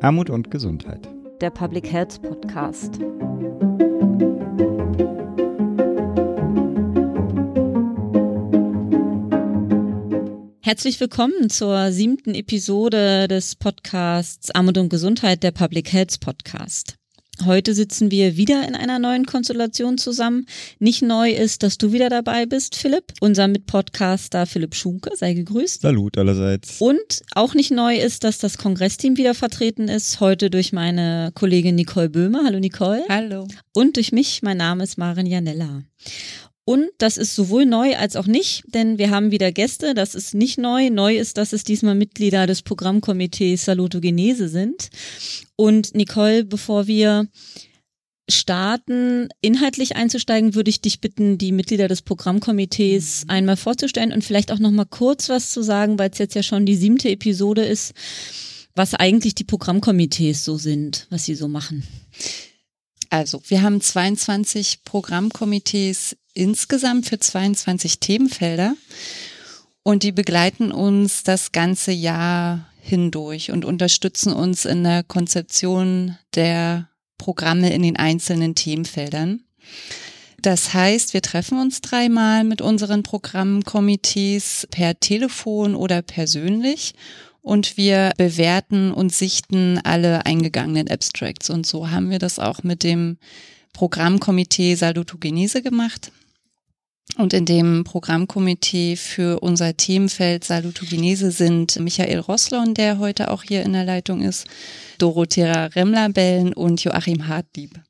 Armut und Gesundheit. Der Public Health Podcast. Herzlich willkommen zur siebten Episode des Podcasts Armut und Gesundheit, der Public Health Podcast. Heute sitzen wir wieder in einer neuen Konstellation zusammen. Nicht neu ist, dass du wieder dabei bist, Philipp. Unser Mitpodcaster Philipp Schunke, sei gegrüßt. Salut allerseits. Und auch nicht neu ist, dass das Kongressteam wieder vertreten ist. Heute durch meine Kollegin Nicole Böhme. Hallo Nicole. Hallo. Und durch mich. Mein Name ist Maren Janella. Und das ist sowohl neu als auch nicht, denn wir haben wieder Gäste. Das ist nicht neu. Neu ist, dass es diesmal Mitglieder des Programmkomitees Salutogenese sind. Und Nicole, bevor wir starten, inhaltlich einzusteigen, würde ich dich bitten, die Mitglieder des Programmkomitees einmal vorzustellen und vielleicht auch noch mal kurz was zu sagen, weil es jetzt ja schon die siebte Episode ist, was eigentlich die Programmkomitees so sind, was sie so machen. Also, wir haben 22 Programmkomitees insgesamt für 22 Themenfelder und die begleiten uns das ganze Jahr hindurch und unterstützen uns in der Konzeption der Programme in den einzelnen Themenfeldern. Das heißt, wir treffen uns dreimal mit unseren Programmkomitees per Telefon oder persönlich und wir bewerten und sichten alle eingegangenen Abstracts. Und so haben wir das auch mit dem Programmkomitee Salutogenese gemacht. Und in dem Programmkomitee für unser Themenfeld Salutogenese sind Michael Rosslon, der heute auch hier in der Leitung ist, Dorothea Remlabellen und Joachim Hartlieb.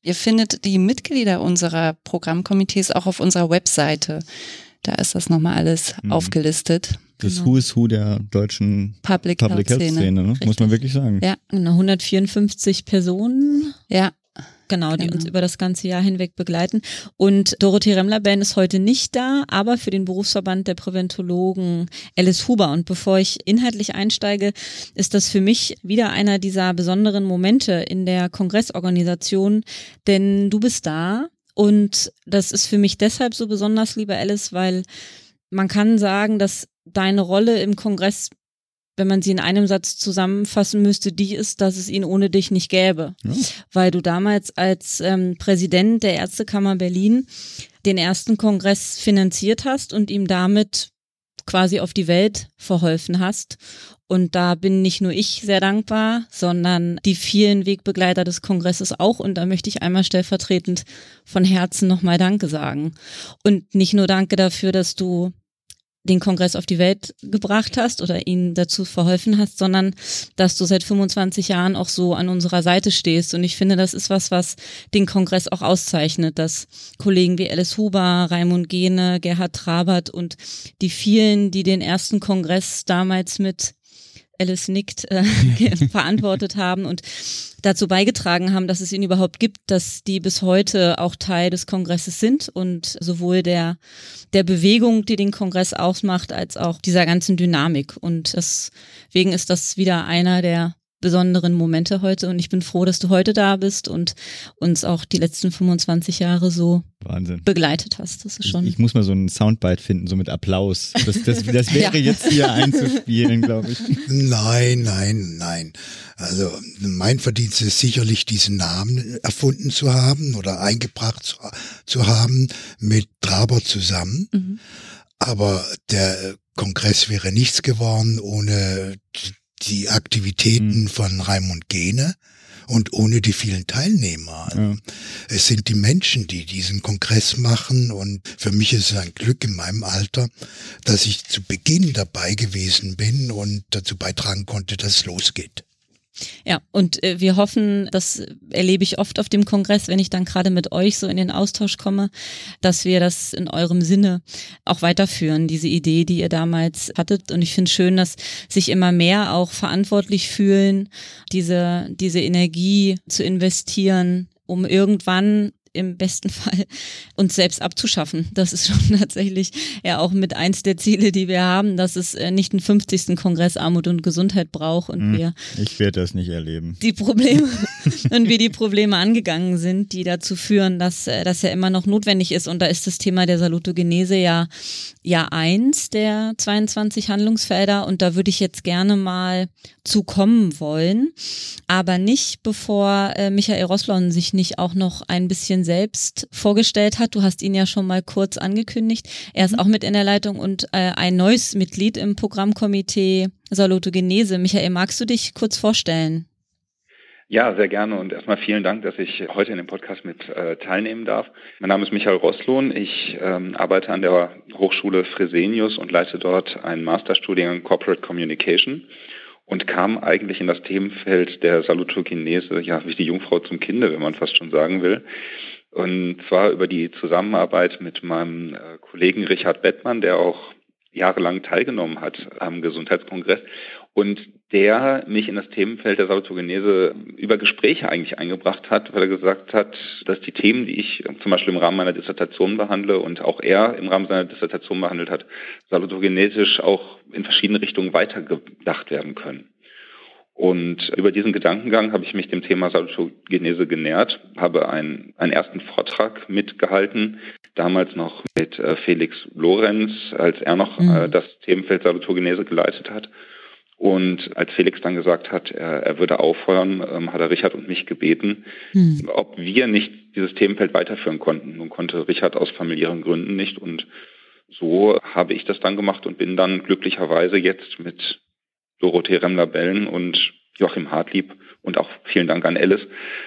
Ihr findet die Mitglieder unserer Programmkomitees auch auf unserer Webseite. Da ist das nochmal alles mhm. aufgelistet. Das genau. Who is Who der deutschen Public, Public Health Szene, Szene ne? muss man wirklich sagen. Ja, genau, 154 Personen. Ja. Genau, die genau. uns über das ganze Jahr hinweg begleiten. Und Dorothee Remler-Band ist heute nicht da, aber für den Berufsverband der Präventologen Alice Huber. Und bevor ich inhaltlich einsteige, ist das für mich wieder einer dieser besonderen Momente in der Kongressorganisation, denn du bist da und das ist für mich deshalb so besonders, liebe Alice, weil man kann sagen, dass deine Rolle im Kongress wenn man sie in einem Satz zusammenfassen müsste, die ist, dass es ihn ohne dich nicht gäbe. Ja. Weil du damals als ähm, Präsident der Ärztekammer Berlin den ersten Kongress finanziert hast und ihm damit quasi auf die Welt verholfen hast. Und da bin nicht nur ich sehr dankbar, sondern die vielen Wegbegleiter des Kongresses auch. Und da möchte ich einmal stellvertretend von Herzen nochmal Danke sagen. Und nicht nur Danke dafür, dass du den Kongress auf die Welt gebracht hast oder ihnen dazu verholfen hast, sondern dass du seit 25 Jahren auch so an unserer Seite stehst. Und ich finde, das ist was, was den Kongress auch auszeichnet, dass Kollegen wie Alice Huber, Raimund Gene, Gerhard Trabert und die vielen, die den ersten Kongress damals mit Alice nickt, äh, verantwortet haben und dazu beigetragen haben, dass es ihn überhaupt gibt, dass die bis heute auch Teil des Kongresses sind und sowohl der, der Bewegung, die den Kongress ausmacht, als auch dieser ganzen Dynamik. Und deswegen ist das wieder einer der besonderen Momente heute und ich bin froh, dass du heute da bist und uns auch die letzten 25 Jahre so Wahnsinn. begleitet hast. Das ist schon. Ich, ich muss mal so einen Soundbite finden, so mit Applaus. Das, das, das wäre ja. jetzt hier einzuspielen, glaube ich. Nein, nein, nein. Also mein Verdienst ist sicherlich, diesen Namen erfunden zu haben oder eingebracht zu, zu haben mit Traber zusammen. Mhm. Aber der Kongress wäre nichts geworden ohne die Aktivitäten mhm. von Raimund Gene und ohne die vielen Teilnehmer. Ja. Es sind die Menschen, die diesen Kongress machen und für mich ist es ein Glück in meinem Alter, dass ich zu Beginn dabei gewesen bin und dazu beitragen konnte, dass es losgeht. Ja, und äh, wir hoffen, das erlebe ich oft auf dem Kongress, wenn ich dann gerade mit euch so in den Austausch komme, dass wir das in eurem Sinne auch weiterführen, diese Idee, die ihr damals hattet. Und ich finde schön, dass sich immer mehr auch verantwortlich fühlen, diese, diese Energie zu investieren, um irgendwann im besten Fall uns selbst abzuschaffen. Das ist schon tatsächlich ja auch mit eins der Ziele, die wir haben, dass es äh, nicht einen 50. Kongress Armut und Gesundheit braucht und hm, wir ich werde das nicht erleben. Die Probleme und wir die Probleme angegangen sind, die dazu führen, dass äh, das ja immer noch notwendig ist und da ist das Thema der Salutogenese ja ja eins der 22 Handlungsfelder und da würde ich jetzt gerne mal zu kommen wollen, aber nicht bevor äh, Michael Roslon sich nicht auch noch ein bisschen selbst vorgestellt hat. Du hast ihn ja schon mal kurz angekündigt. Er ist mhm. auch mit in der Leitung und äh, ein neues Mitglied im Programmkomitee Salutogenese. Michael, magst du dich kurz vorstellen? Ja, sehr gerne und erstmal vielen Dank, dass ich heute in dem Podcast mit äh, teilnehmen darf. Mein Name ist Michael Rosslohn. Ich ähm, arbeite an der Hochschule Fresenius und leite dort einen Masterstudiengang Corporate Communication und kam eigentlich in das Themenfeld der Salutogenese, ja, wie die Jungfrau zum Kinde, wenn man fast schon sagen will. Und zwar über die Zusammenarbeit mit meinem äh, Kollegen Richard Bettmann, der auch jahrelang teilgenommen hat am Gesundheitskongress und der mich in das Themenfeld der Salutogenese über Gespräche eigentlich eingebracht hat, weil er gesagt hat, dass die Themen, die ich zum Beispiel im Rahmen meiner Dissertation behandle und auch er im Rahmen seiner Dissertation behandelt hat, salutogenetisch auch in verschiedene Richtungen weitergedacht werden können. Und über diesen Gedankengang habe ich mich dem Thema Salutogenese genährt, habe einen, einen ersten Vortrag mitgehalten, damals noch mit äh, Felix Lorenz, als er noch äh, mhm. äh, das Themenfeld Salutogenese geleitet hat. Und als Felix dann gesagt hat, er, er würde aufhören, ähm, hat er Richard und mich gebeten, mhm. ob wir nicht dieses Themenfeld weiterführen konnten. Nun konnte Richard aus familiären Gründen nicht. Und so habe ich das dann gemacht und bin dann glücklicherweise jetzt mit Dorothee Remler-Bellen und Joachim Hartlieb und auch vielen Dank an Alice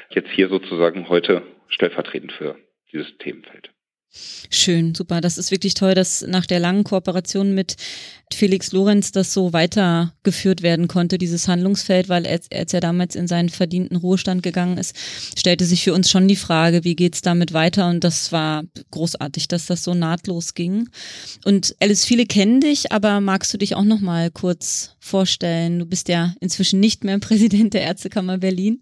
jetzt hier sozusagen heute stellvertretend für dieses Themenfeld. Schön, super. Das ist wirklich toll, dass nach der langen Kooperation mit Felix Lorenz das so weitergeführt werden konnte, dieses Handlungsfeld, weil als, als er damals in seinen verdienten Ruhestand gegangen ist, stellte sich für uns schon die Frage, wie geht's damit weiter? Und das war großartig, dass das so nahtlos ging. Und Alice, viele kennen dich, aber magst du dich auch noch mal kurz vorstellen? Du bist ja inzwischen nicht mehr Präsident der Ärztekammer Berlin,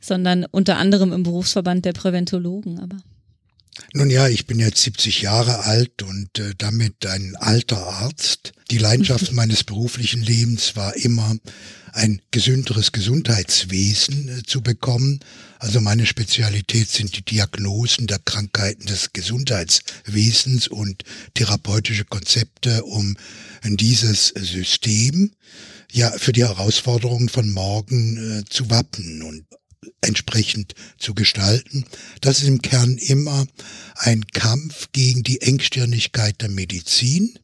sondern unter anderem im Berufsverband der Präventologen, aber nun ja, ich bin jetzt 70 Jahre alt und äh, damit ein alter Arzt. Die Leidenschaft meines beruflichen Lebens war immer, ein gesünderes Gesundheitswesen äh, zu bekommen. Also meine Spezialität sind die Diagnosen der Krankheiten des Gesundheitswesens und therapeutische Konzepte, um dieses System ja für die Herausforderungen von morgen äh, zu wappnen. Und entsprechend zu gestalten. Das ist im Kern immer ein Kampf gegen die Engstirnigkeit der Medizin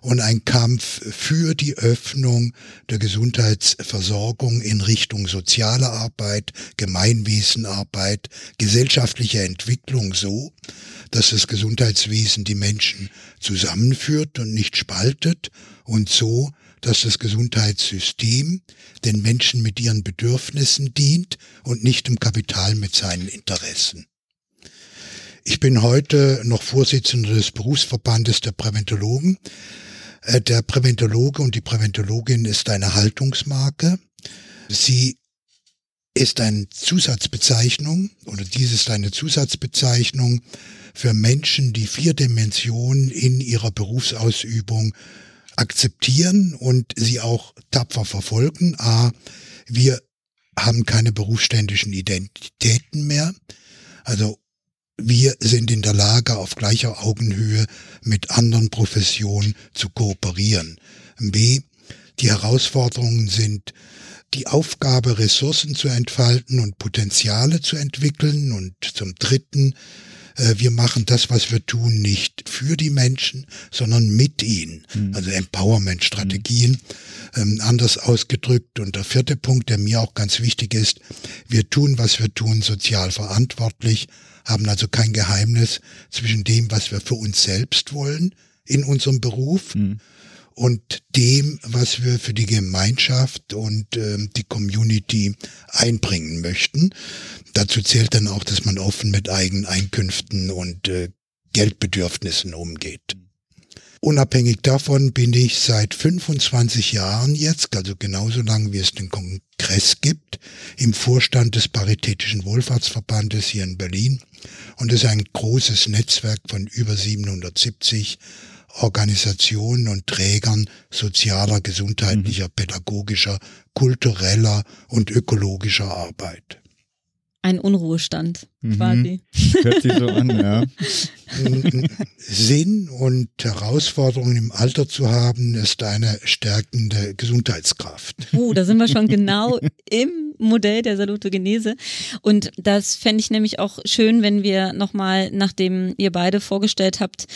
und ein Kampf für die Öffnung der Gesundheitsversorgung in Richtung soziale Arbeit, Gemeinwesenarbeit, gesellschaftliche Entwicklung so, dass das Gesundheitswesen die Menschen zusammenführt und nicht spaltet und so dass das Gesundheitssystem den Menschen mit ihren Bedürfnissen dient und nicht dem Kapital mit seinen Interessen. Ich bin heute noch Vorsitzender des Berufsverbandes der Präventologen. Äh, der Präventologe und die Präventologin ist eine Haltungsmarke. Sie ist eine Zusatzbezeichnung oder dies ist eine Zusatzbezeichnung für Menschen, die vier Dimensionen in ihrer Berufsausübung akzeptieren und sie auch tapfer verfolgen. A, wir haben keine berufsständischen Identitäten mehr. Also wir sind in der Lage, auf gleicher Augenhöhe mit anderen Professionen zu kooperieren. B, die Herausforderungen sind die Aufgabe, Ressourcen zu entfalten und Potenziale zu entwickeln. Und zum Dritten wir machen das, was wir tun, nicht für die Menschen, sondern mit ihnen. Mhm. Also Empowerment-Strategien. Mhm. Ähm, anders ausgedrückt. Und der vierte Punkt, der mir auch ganz wichtig ist, wir tun, was wir tun, sozial verantwortlich, haben also kein Geheimnis zwischen dem, was wir für uns selbst wollen in unserem Beruf mhm und dem, was wir für die Gemeinschaft und äh, die Community einbringen möchten. Dazu zählt dann auch, dass man offen mit eigenen Einkünften und äh, Geldbedürfnissen umgeht. Unabhängig davon bin ich seit 25 Jahren jetzt, also genauso lange wie es den Kongress gibt, im Vorstand des Paritätischen Wohlfahrtsverbandes hier in Berlin Und es ist ein großes Netzwerk von über 770 Organisationen und Trägern sozialer, gesundheitlicher, pädagogischer, kultureller und ökologischer Arbeit. Ein Unruhestand mhm. quasi. Hört sich so an, ja. Sinn und Herausforderungen im Alter zu haben, ist eine stärkende Gesundheitskraft. Uh, da sind wir schon genau im Modell der Salutogenese. Und das fände ich nämlich auch schön, wenn wir nochmal, nachdem ihr beide vorgestellt habt,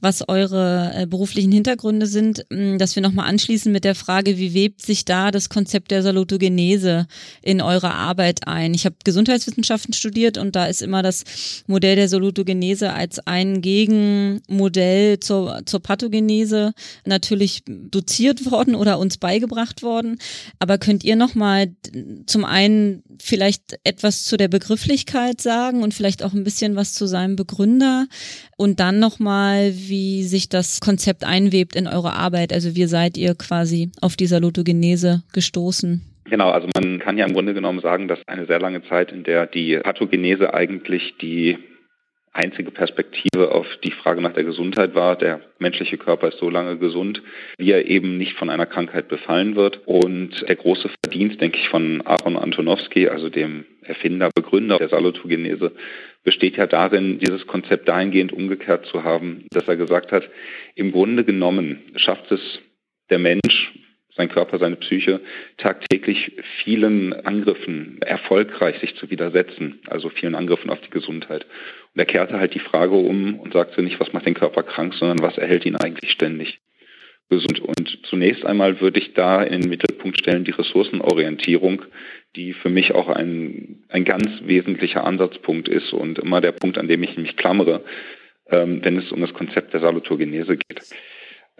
was eure äh, beruflichen Hintergründe sind, dass wir nochmal anschließen mit der Frage, wie webt sich da das Konzept der Salutogenese in eure Arbeit ein? Ich habe Gesundheitswissenschaften studiert und da ist immer das Modell der Salutogenese als ein Gegenmodell zur, zur Pathogenese natürlich doziert worden oder uns beigebracht worden. Aber könnt ihr nochmal zum einen vielleicht etwas zu der Begrifflichkeit sagen und vielleicht auch ein bisschen was zu seinem Begründer und dann nochmal, wie sich das Konzept einwebt in eure Arbeit. Also wie seid ihr quasi auf dieser Lotogenese gestoßen? Genau, also man kann ja im Grunde genommen sagen, dass eine sehr lange Zeit, in der die Pathogenese eigentlich die einzige Perspektive auf die Frage nach der Gesundheit war. Der menschliche Körper ist so lange gesund, wie er eben nicht von einer Krankheit befallen wird. Und der große Verdienst, denke ich, von Aaron Antonowski, also dem Erfinder, Begründer der Salutogenese, besteht ja darin, dieses Konzept dahingehend umgekehrt zu haben, dass er gesagt hat, im Grunde genommen schafft es der Mensch, sein Körper, seine Psyche tagtäglich vielen Angriffen erfolgreich sich zu widersetzen, also vielen Angriffen auf die Gesundheit. Und er kehrte halt die Frage um und sagte nicht, was macht den Körper krank, sondern was erhält ihn eigentlich ständig gesund. Und zunächst einmal würde ich da in den Mittelpunkt stellen die Ressourcenorientierung, die für mich auch ein, ein ganz wesentlicher Ansatzpunkt ist und immer der Punkt, an dem ich mich klammere, ähm, wenn es um das Konzept der Salutogenese geht.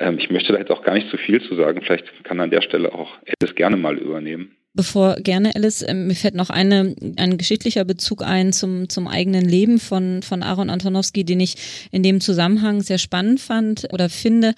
Ähm, ich möchte da jetzt auch gar nicht zu viel zu sagen. Vielleicht kann an der Stelle auch Alice gerne mal übernehmen. Bevor gerne, Alice, ähm, mir fällt noch eine, ein geschichtlicher Bezug ein zum, zum eigenen Leben von, von Aaron Antonowski, den ich in dem Zusammenhang sehr spannend fand oder finde.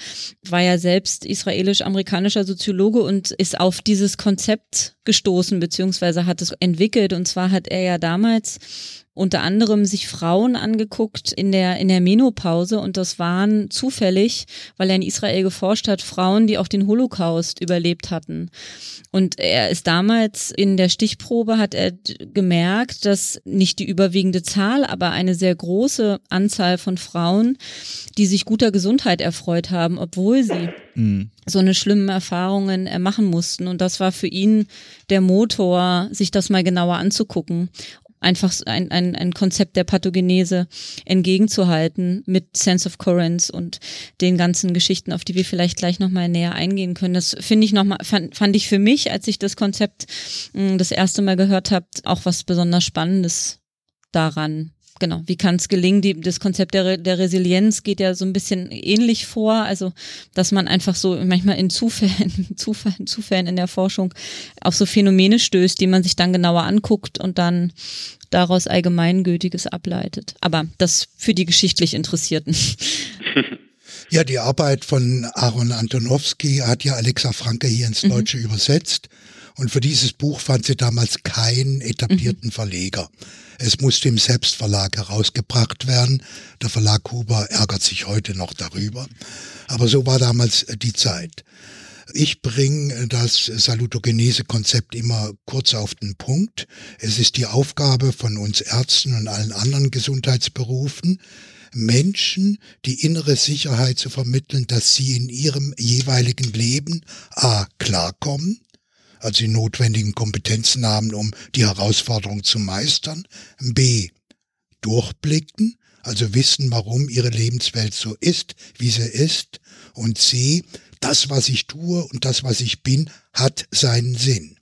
War ja selbst israelisch-amerikanischer Soziologe und ist auf dieses Konzept gestoßen, beziehungsweise hat es entwickelt. Und zwar hat er ja damals unter anderem sich Frauen angeguckt in der, in der Menopause und das waren zufällig, weil er in Israel geforscht hat, Frauen, die auch den Holocaust überlebt hatten. Und er ist damals in der Stichprobe hat er gemerkt, dass nicht die überwiegende Zahl, aber eine sehr große Anzahl von Frauen, die sich guter Gesundheit erfreut haben, obwohl sie mhm. so eine schlimmen Erfahrungen machen mussten. Und das war für ihn der Motor, sich das mal genauer anzugucken einfach ein, ein, ein Konzept der Pathogenese entgegenzuhalten mit Sense of Currents und den ganzen Geschichten, auf die wir vielleicht gleich nochmal näher eingehen können. Das finde ich nochmal, fand, fand ich für mich, als ich das Konzept mh, mm, das erste Mal gehört habe, auch was besonders Spannendes daran genau, wie kann es gelingen? Die, das Konzept der, der Resilienz geht ja so ein bisschen ähnlich vor, also dass man einfach so manchmal in Zufällen, Zufällen, Zufällen in der Forschung auf so Phänomene stößt, die man sich dann genauer anguckt und dann daraus Allgemeingültiges ableitet. Aber das für die geschichtlich Interessierten. Ja, die Arbeit von Aaron Antonowski hat ja Alexa Franke hier ins mhm. Deutsche mhm. übersetzt. Und für dieses Buch fand sie damals keinen etablierten mhm. Verleger. Es musste im Selbstverlag herausgebracht werden. Der Verlag Huber ärgert sich heute noch darüber. Aber so war damals die Zeit. Ich bringe das Salutogenese-Konzept immer kurz auf den Punkt. Es ist die Aufgabe von uns Ärzten und allen anderen Gesundheitsberufen, Menschen die innere Sicherheit zu vermitteln, dass sie in ihrem jeweiligen Leben a. klarkommen, also die notwendigen Kompetenzen haben, um die Herausforderung zu meistern, b. durchblicken, also wissen, warum ihre Lebenswelt so ist, wie sie ist, und c. das, was ich tue und das, was ich bin, hat seinen Sinn.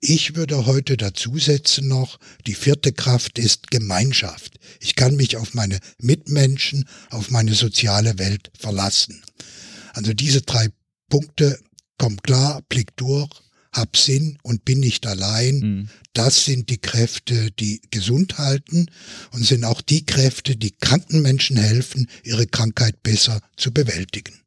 Ich würde heute dazusetzen noch, die vierte Kraft ist Gemeinschaft. Ich kann mich auf meine Mitmenschen, auf meine soziale Welt verlassen. Also diese drei Punkte, kommt klar, Blick durch, hab Sinn und bin nicht allein. Mhm. Das sind die Kräfte, die gesund halten und sind auch die Kräfte, die kranken Menschen helfen, ihre Krankheit besser zu bewältigen.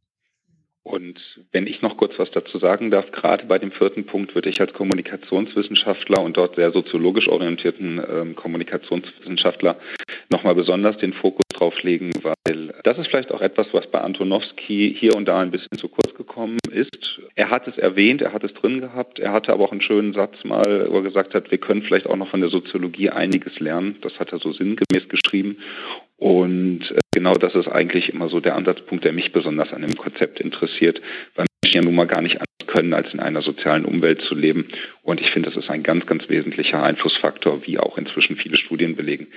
Und wenn ich noch kurz was dazu sagen darf, gerade bei dem vierten Punkt würde ich als Kommunikationswissenschaftler und dort sehr soziologisch orientierten ähm, Kommunikationswissenschaftler nochmal besonders den Fokus drauf legen, weil das ist vielleicht auch etwas, was bei Antonowski hier und da ein bisschen zu kurz gekommen ist. Er hat es erwähnt, er hat es drin gehabt, er hatte aber auch einen schönen Satz mal, wo er gesagt hat, wir können vielleicht auch noch von der Soziologie einiges lernen. Das hat er so sinngemäß geschrieben. Und äh, genau das ist eigentlich immer so der Ansatzpunkt, der mich besonders an dem Konzept interessiert, weil Menschen ja nun mal gar nicht anders können, als in einer sozialen Umwelt zu leben. Und ich finde, das ist ein ganz, ganz wesentlicher Einflussfaktor, wie auch inzwischen viele Studien belegen,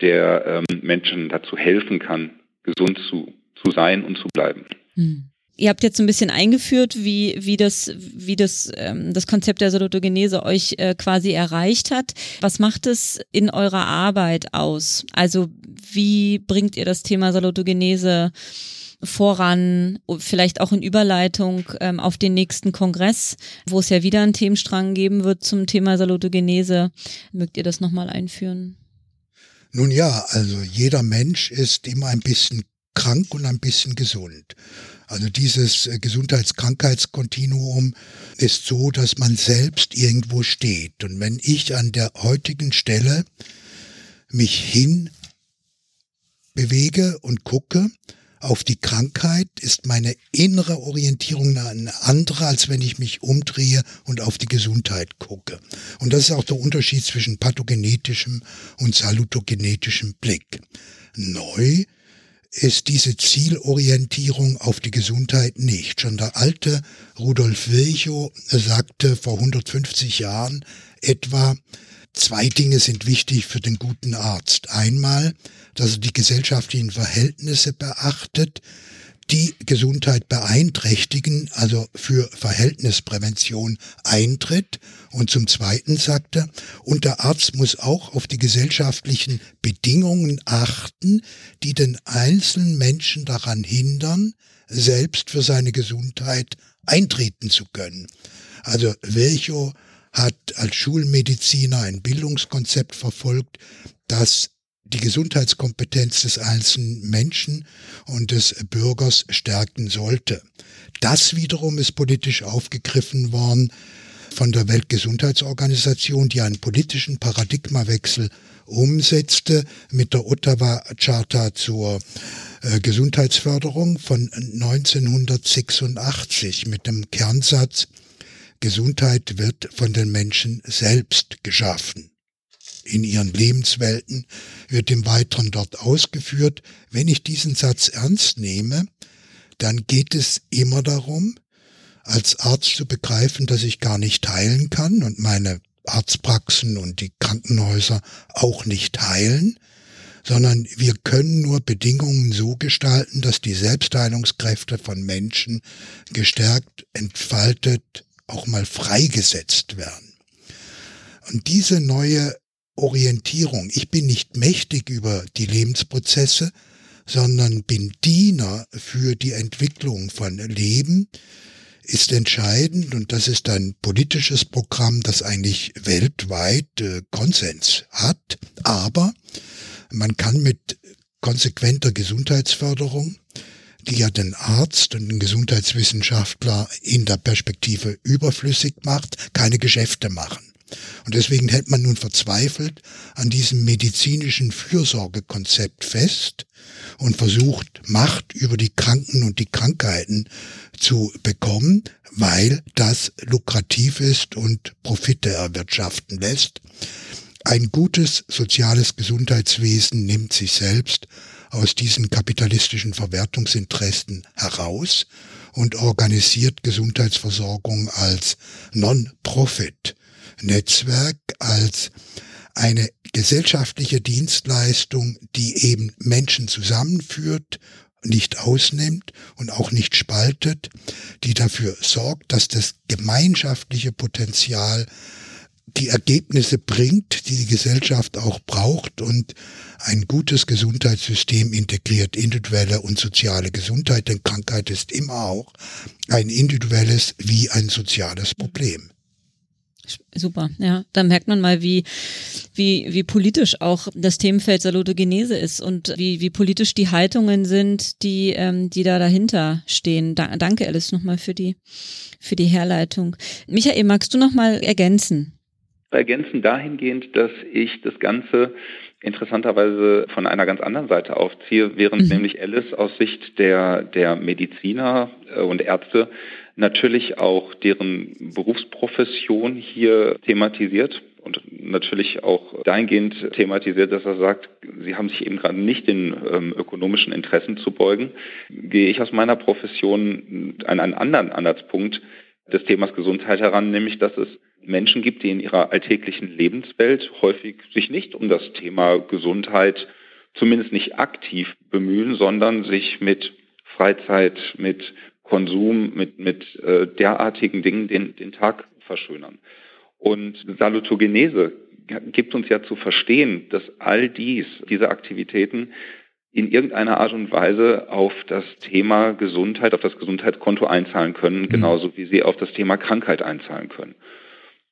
der ähm, Menschen dazu helfen kann, gesund zu, zu sein und zu bleiben. Hm. Ihr habt jetzt ein bisschen eingeführt, wie, wie das, wie das, ähm, das Konzept der Salutogenese euch äh, quasi erreicht hat. Was macht es in eurer Arbeit aus? Also wie bringt ihr das Thema Salutogenese voran, vielleicht auch in Überleitung ähm, auf den nächsten Kongress, wo es ja wieder einen Themenstrang geben wird zum Thema Salutogenese. Mögt ihr das nochmal einführen? Nun ja, also jeder Mensch ist immer ein bisschen krank und ein bisschen gesund. Also dieses äh, Gesundheits-Krankheitskontinuum ist so, dass man selbst irgendwo steht. Und wenn ich an der heutigen Stelle mich hin bewege und gucke, auf die Krankheit ist meine innere Orientierung eine andere, als wenn ich mich umdrehe und auf die Gesundheit gucke. Und das ist auch der Unterschied zwischen pathogenetischem und salutogenetischem Blick. Neu ist diese Zielorientierung auf die Gesundheit nicht. Schon der alte Rudolf Virchow sagte vor 150 Jahren etwa, Zwei Dinge sind wichtig für den guten Arzt. Einmal, dass er die gesellschaftlichen Verhältnisse beachtet, die Gesundheit beeinträchtigen, also für Verhältnisprävention eintritt. Und zum Zweiten sagt er, und der Arzt muss auch auf die gesellschaftlichen Bedingungen achten, die den einzelnen Menschen daran hindern, selbst für seine Gesundheit eintreten zu können. Also Virchow hat als Schulmediziner ein Bildungskonzept verfolgt, das die Gesundheitskompetenz des einzelnen Menschen und des Bürgers stärken sollte. Das wiederum ist politisch aufgegriffen worden von der Weltgesundheitsorganisation, die einen politischen Paradigmawechsel umsetzte mit der Ottawa Charta zur äh, Gesundheitsförderung von 1986 mit dem Kernsatz, Gesundheit wird von den Menschen selbst geschaffen. In ihren Lebenswelten wird im Weiteren dort ausgeführt, wenn ich diesen Satz ernst nehme, dann geht es immer darum, als Arzt zu begreifen, dass ich gar nicht heilen kann und meine Arztpraxen und die Krankenhäuser auch nicht heilen, sondern wir können nur Bedingungen so gestalten, dass die Selbstheilungskräfte von Menschen gestärkt, entfaltet, auch mal freigesetzt werden. Und diese neue Orientierung, ich bin nicht mächtig über die Lebensprozesse, sondern bin Diener für die Entwicklung von Leben, ist entscheidend und das ist ein politisches Programm, das eigentlich weltweit äh, Konsens hat. Aber man kann mit konsequenter Gesundheitsförderung die ja den Arzt und den Gesundheitswissenschaftler in der Perspektive überflüssig macht, keine Geschäfte machen. Und deswegen hält man nun verzweifelt an diesem medizinischen Fürsorgekonzept fest und versucht, Macht über die Kranken und die Krankheiten zu bekommen, weil das lukrativ ist und Profite erwirtschaften lässt. Ein gutes soziales Gesundheitswesen nimmt sich selbst aus diesen kapitalistischen Verwertungsinteressen heraus und organisiert Gesundheitsversorgung als Non-Profit-Netzwerk, als eine gesellschaftliche Dienstleistung, die eben Menschen zusammenführt, nicht ausnimmt und auch nicht spaltet, die dafür sorgt, dass das gemeinschaftliche Potenzial die Ergebnisse bringt, die die Gesellschaft auch braucht und ein gutes Gesundheitssystem integriert individuelle und soziale Gesundheit, denn Krankheit ist immer auch ein individuelles wie ein soziales Problem. Super, ja. Da merkt man mal, wie, wie, wie politisch auch das Themenfeld Salutogenese ist und wie, wie politisch die Haltungen sind, die, ähm, die da dahinter stehen. Da, danke, Alice, nochmal für die, für die Herleitung. Michael, magst du nochmal ergänzen? Ergänzen dahingehend, dass ich das Ganze interessanterweise von einer ganz anderen Seite aufziehe, während mhm. nämlich Alice aus Sicht der, der Mediziner äh, und Ärzte natürlich auch deren Berufsprofession hier thematisiert und natürlich auch dahingehend thematisiert, dass er sagt, sie haben sich eben gerade nicht den ähm, ökonomischen Interessen zu beugen, gehe ich aus meiner Profession an einen anderen Ansatzpunkt des Themas Gesundheit heran, nämlich dass es Menschen gibt, die in ihrer alltäglichen Lebenswelt häufig sich nicht um das Thema Gesundheit zumindest nicht aktiv bemühen, sondern sich mit Freizeit, mit Konsum, mit, mit äh, derartigen Dingen den, den Tag verschönern. Und Salutogenese gibt uns ja zu verstehen, dass all dies, diese Aktivitäten in irgendeiner Art und Weise auf das Thema Gesundheit, auf das Gesundheitskonto einzahlen können, mhm. genauso wie sie auf das Thema Krankheit einzahlen können.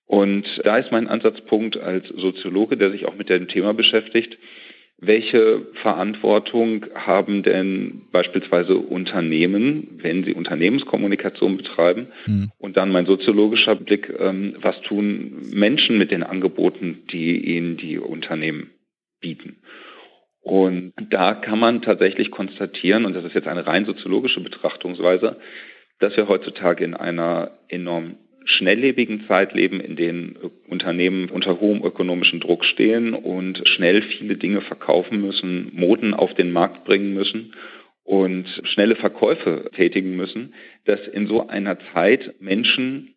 Und da ist mein Ansatzpunkt als Soziologe, der sich auch mit dem Thema beschäftigt, welche Verantwortung haben denn beispielsweise Unternehmen, wenn sie Unternehmenskommunikation betreiben? Mhm. Und dann mein soziologischer Blick, ähm, was tun Menschen mit den Angeboten, die ihnen die Unternehmen bieten? Und da kann man tatsächlich konstatieren, und das ist jetzt eine rein soziologische Betrachtungsweise, dass wir heutzutage in einer enorm schnelllebigen Zeit leben, in denen Unternehmen unter hohem ökonomischen Druck stehen und schnell viele Dinge verkaufen müssen, Moden auf den Markt bringen müssen und schnelle Verkäufe tätigen müssen, dass in so einer Zeit Menschen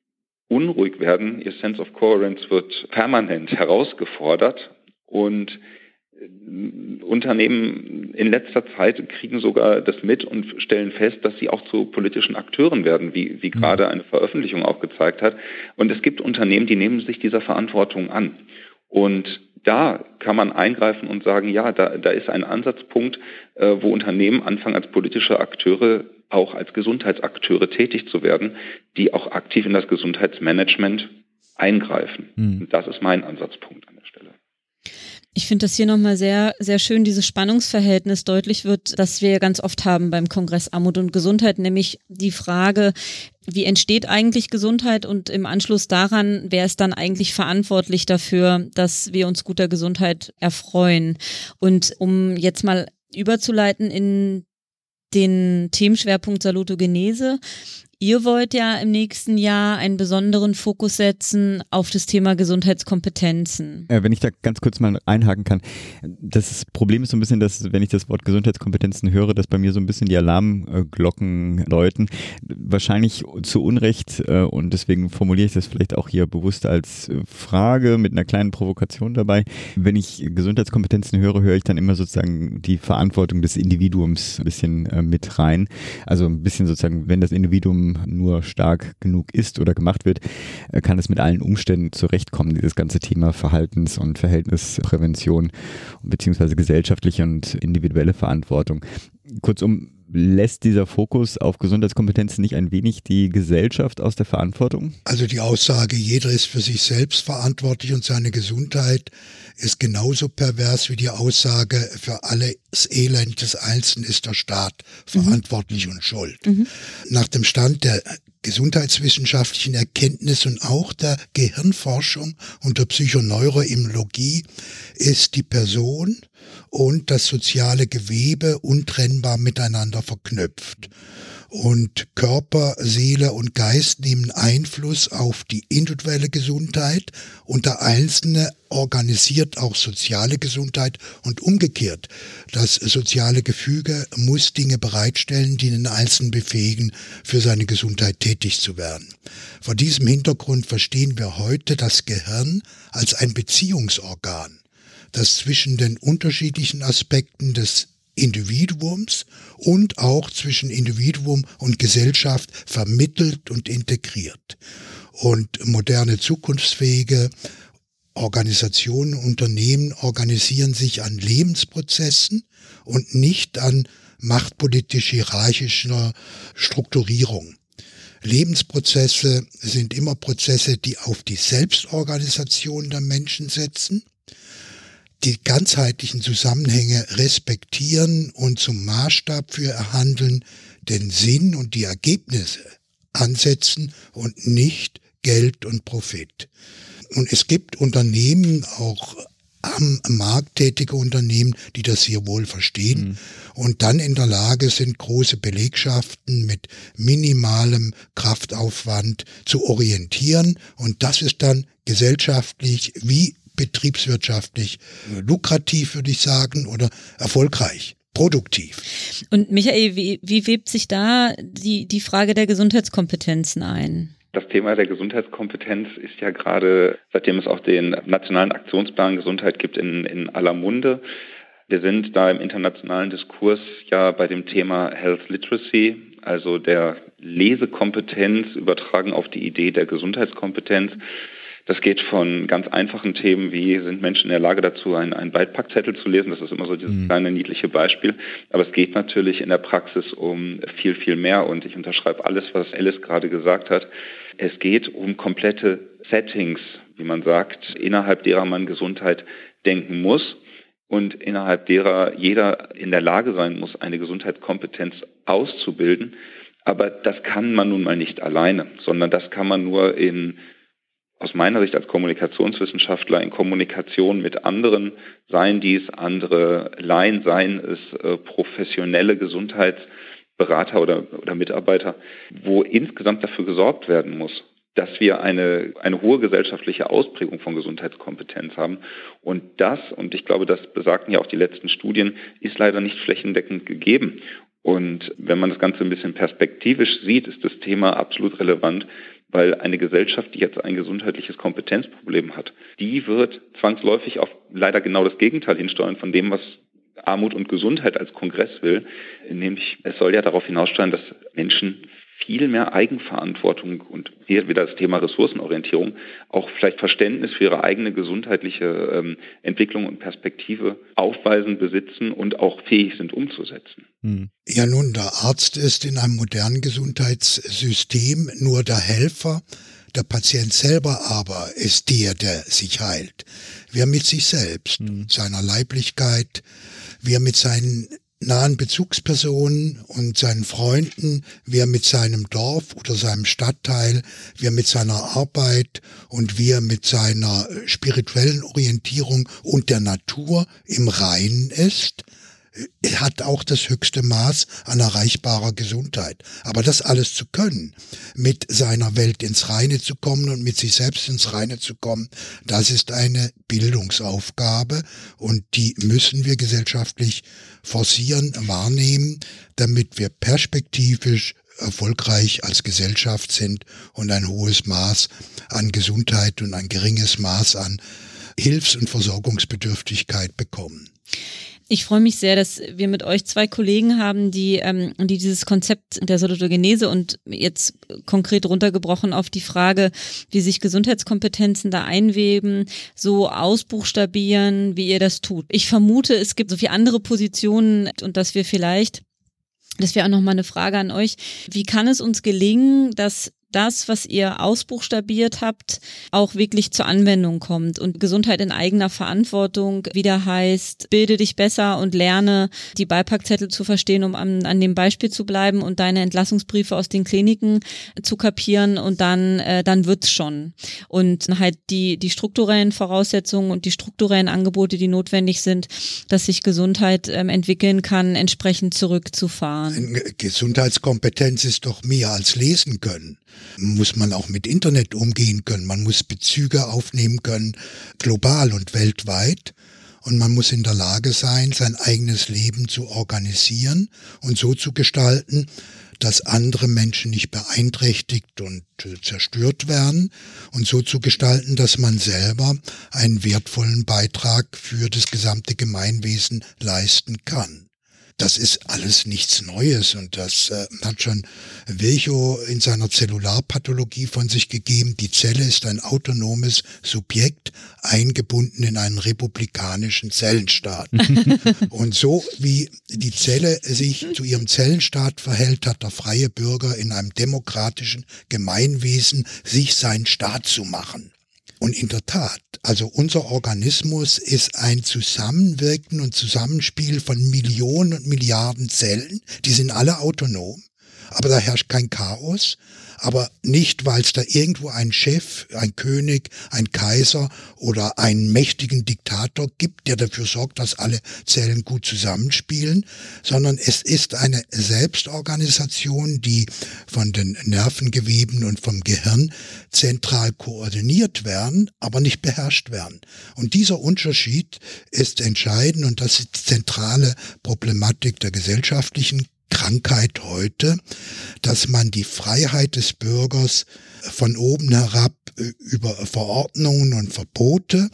unruhig werden, ihr Sense of Coherence wird permanent herausgefordert und Unternehmen in letzter Zeit kriegen sogar das mit und stellen fest, dass sie auch zu politischen Akteuren werden, wie, wie mhm. gerade eine Veröffentlichung auch gezeigt hat. Und es gibt Unternehmen, die nehmen sich dieser Verantwortung an. Und da kann man eingreifen und sagen, ja, da, da ist ein Ansatzpunkt, äh, wo Unternehmen anfangen als politische Akteure auch als Gesundheitsakteure tätig zu werden, die auch aktiv in das Gesundheitsmanagement eingreifen. Mhm. Und das ist mein Ansatzpunkt an der Stelle. Ich finde, dass hier nochmal sehr, sehr schön dieses Spannungsverhältnis deutlich wird, das wir ganz oft haben beim Kongress Armut und Gesundheit, nämlich die Frage, wie entsteht eigentlich Gesundheit und im Anschluss daran, wer ist dann eigentlich verantwortlich dafür, dass wir uns guter Gesundheit erfreuen? Und um jetzt mal überzuleiten in den Themenschwerpunkt Salutogenese Ihr wollt ja im nächsten Jahr einen besonderen Fokus setzen auf das Thema Gesundheitskompetenzen. Äh, wenn ich da ganz kurz mal einhaken kann. Das Problem ist so ein bisschen, dass wenn ich das Wort Gesundheitskompetenzen höre, dass bei mir so ein bisschen die Alarmglocken läuten. Wahrscheinlich zu Unrecht äh, und deswegen formuliere ich das vielleicht auch hier bewusst als Frage mit einer kleinen Provokation dabei. Wenn ich Gesundheitskompetenzen höre, höre ich dann immer sozusagen die Verantwortung des Individuums ein bisschen äh, mit rein. Also ein bisschen sozusagen, wenn das Individuum nur stark genug ist oder gemacht wird, äh, kann es mit allen Umständen zurechtkommen, dieses ganze Thema Verhaltens- und Verhältnisprävention beziehungsweise gesellschaftliche und individuelle Verantwortung. Kurzum, lässt dieser Fokus auf Gesundheitskompetenzen nicht ein wenig die Gesellschaft aus der Verantwortung? Also die Aussage, jeder ist für sich selbst verantwortlich und seine Gesundheit ist genauso pervers wie die Aussage, für alles Elend des Einzelnen ist der Staat mhm. verantwortlich und schuld. Mhm. Nach dem Stand der gesundheitswissenschaftlichen Erkenntnis und auch der Gehirnforschung und der Psychoneuroimmunologie ist die Person und das soziale Gewebe untrennbar miteinander verknüpft. Und Körper, Seele und Geist nehmen Einfluss auf die individuelle Gesundheit und der Einzelne organisiert auch soziale Gesundheit und umgekehrt. Das soziale Gefüge muss Dinge bereitstellen, die den Einzelnen befähigen, für seine Gesundheit tätig zu werden. Vor diesem Hintergrund verstehen wir heute das Gehirn als ein Beziehungsorgan, das zwischen den unterschiedlichen Aspekten des Individuums und auch zwischen Individuum und Gesellschaft vermittelt und integriert. Und moderne zukunftsfähige Organisationen, Unternehmen organisieren sich an Lebensprozessen und nicht an machtpolitisch-hierarchischer Strukturierung. Lebensprozesse sind immer Prozesse, die auf die Selbstorganisation der Menschen setzen die ganzheitlichen Zusammenhänge respektieren und zum Maßstab für erhandeln, den Sinn und die Ergebnisse ansetzen und nicht Geld und Profit. Und es gibt Unternehmen, auch am Markt tätige Unternehmen, die das sehr wohl verstehen mhm. und dann in der Lage sind, große Belegschaften mit minimalem Kraftaufwand zu orientieren. Und das ist dann gesellschaftlich wie betriebswirtschaftlich lukrativ, würde ich sagen, oder erfolgreich produktiv. Und Michael, wie, wie webt sich da die, die Frage der Gesundheitskompetenzen ein? Das Thema der Gesundheitskompetenz ist ja gerade, seitdem es auch den nationalen Aktionsplan Gesundheit gibt, in, in aller Munde. Wir sind da im internationalen Diskurs ja bei dem Thema Health Literacy, also der Lesekompetenz übertragen auf die Idee der Gesundheitskompetenz. Das geht von ganz einfachen Themen wie, sind Menschen in der Lage dazu, einen, einen Beipackzettel zu lesen? Das ist immer so dieses mhm. kleine niedliche Beispiel. Aber es geht natürlich in der Praxis um viel, viel mehr. Und ich unterschreibe alles, was Alice gerade gesagt hat. Es geht um komplette Settings, wie man sagt, innerhalb derer man Gesundheit denken muss und innerhalb derer jeder in der Lage sein muss, eine Gesundheitskompetenz auszubilden. Aber das kann man nun mal nicht alleine, sondern das kann man nur in aus meiner Sicht als Kommunikationswissenschaftler in Kommunikation mit anderen, seien dies andere Laien, seien es äh, professionelle Gesundheitsberater oder, oder Mitarbeiter, wo insgesamt dafür gesorgt werden muss, dass wir eine, eine hohe gesellschaftliche Ausprägung von Gesundheitskompetenz haben. Und das, und ich glaube, das besagten ja auch die letzten Studien, ist leider nicht flächendeckend gegeben. Und wenn man das Ganze ein bisschen perspektivisch sieht, ist das Thema absolut relevant, weil eine Gesellschaft, die jetzt ein gesundheitliches Kompetenzproblem hat, die wird zwangsläufig auf leider genau das Gegenteil hinsteuern von dem, was Armut und Gesundheit als Kongress will, nämlich es soll ja darauf hinaussteuern, dass Menschen viel mehr Eigenverantwortung und hier wieder das Thema Ressourcenorientierung, auch vielleicht Verständnis für ihre eigene gesundheitliche ähm, Entwicklung und Perspektive aufweisen, besitzen und auch fähig sind umzusetzen. Hm. Ja, nun, der Arzt ist in einem modernen Gesundheitssystem nur der Helfer. Der Patient selber aber ist der, der sich heilt. Wer mit sich selbst, hm. seiner Leiblichkeit, wer mit seinen nahen Bezugspersonen und seinen Freunden, wie er mit seinem Dorf oder seinem Stadtteil, wie er mit seiner Arbeit und wie er mit seiner spirituellen Orientierung und der Natur im Reinen ist, hat auch das höchste Maß an erreichbarer Gesundheit. Aber das alles zu können, mit seiner Welt ins Reine zu kommen und mit sich selbst ins Reine zu kommen, das ist eine Bildungsaufgabe und die müssen wir gesellschaftlich forcieren, wahrnehmen, damit wir perspektivisch erfolgreich als Gesellschaft sind und ein hohes Maß an Gesundheit und ein geringes Maß an Hilfs- und Versorgungsbedürftigkeit bekommen. Ich freue mich sehr, dass wir mit euch zwei Kollegen haben, die, ähm, die dieses Konzept der Salutogenese und jetzt konkret runtergebrochen auf die Frage, wie sich Gesundheitskompetenzen da einweben, so ausbuchstabieren, wie ihr das tut. Ich vermute, es gibt so viele andere Positionen und dass wir vielleicht das wäre auch nochmal eine Frage an euch. Wie kann es uns gelingen, dass das, was ihr ausbuchstabiert habt, auch wirklich zur Anwendung kommt und Gesundheit in eigener Verantwortung wieder heißt, bilde dich besser und lerne die Beipackzettel zu verstehen, um an, an dem Beispiel zu bleiben und deine Entlassungsbriefe aus den Kliniken zu kapieren und dann, äh, dann wird's schon. Und halt die, die strukturellen Voraussetzungen und die strukturellen Angebote, die notwendig sind, dass sich Gesundheit ähm, entwickeln kann, entsprechend zurückzufahren. Gesundheitskompetenz ist doch mehr als lesen können muss man auch mit Internet umgehen können. Man muss Bezüge aufnehmen können, global und weltweit. Und man muss in der Lage sein, sein eigenes Leben zu organisieren und so zu gestalten, dass andere Menschen nicht beeinträchtigt und äh, zerstört werden und so zu gestalten, dass man selber einen wertvollen Beitrag für das gesamte Gemeinwesen leisten kann das ist alles nichts Neues und das äh, hat schon Virchow in seiner Zellularpathologie von sich gegeben. Die Zelle ist ein autonomes Subjekt, eingebunden in einen republikanischen Zellenstaat. und so wie die Zelle sich zu ihrem Zellenstaat verhält, hat der freie Bürger in einem demokratischen Gemeinwesen sich seinen Staat zu machen. Und in der Tat, also unser Organismus ist ein Zusammenwirken und Zusammenspiel von Millionen und Milliarden Zellen. Die sind alle autonom, aber da herrscht kein Chaos. Aber nicht, weil es da irgendwo einen Chef, ein König, ein Kaiser oder einen mächtigen Diktator gibt, der dafür sorgt, dass alle Zellen gut zusammenspielen, sondern es ist eine Selbstorganisation, die von den Nervengeweben und vom Gehirn zentral koordiniert werden, aber nicht beherrscht werden. Und dieser Unterschied ist entscheidend und das ist die zentrale Problematik der gesellschaftlichen Krankheit heute, dass man die Freiheit des Bürgers von oben herab äh, über Verordnungen und Verbote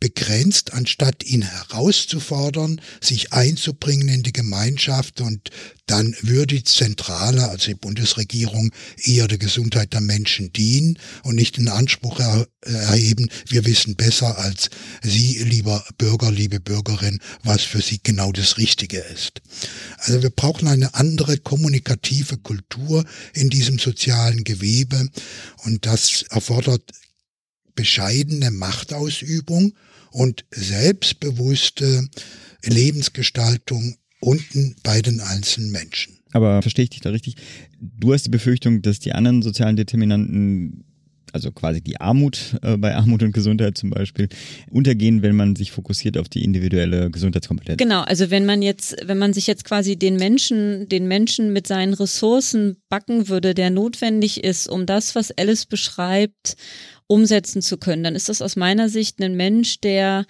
begrenzt, anstatt ihn herauszufordern, sich einzubringen in die Gemeinschaft und dann würde die Zentrale, also die Bundesregierung, eher der Gesundheit der Menschen dienen und nicht den Anspruch er erheben, wir wissen besser als Sie, lieber Bürger, liebe Bürgerin, was für Sie genau das Richtige ist. Also wir brauchen eine andere kommunikative Kultur in diesem sozialen Gewebe und das erfordert bescheidene Machtausübung und selbstbewusste Lebensgestaltung unten bei den einzelnen Menschen. Aber verstehe ich dich da richtig? Du hast die Befürchtung, dass die anderen sozialen Determinanten also quasi die Armut äh, bei Armut und Gesundheit zum Beispiel, untergehen, wenn man sich fokussiert auf die individuelle Gesundheitskompetenz. Genau, also wenn man jetzt, wenn man sich jetzt quasi den Menschen, den Menschen mit seinen Ressourcen backen würde, der notwendig ist, um das, was Alice beschreibt, umsetzen zu können, dann ist das aus meiner Sicht ein Mensch, der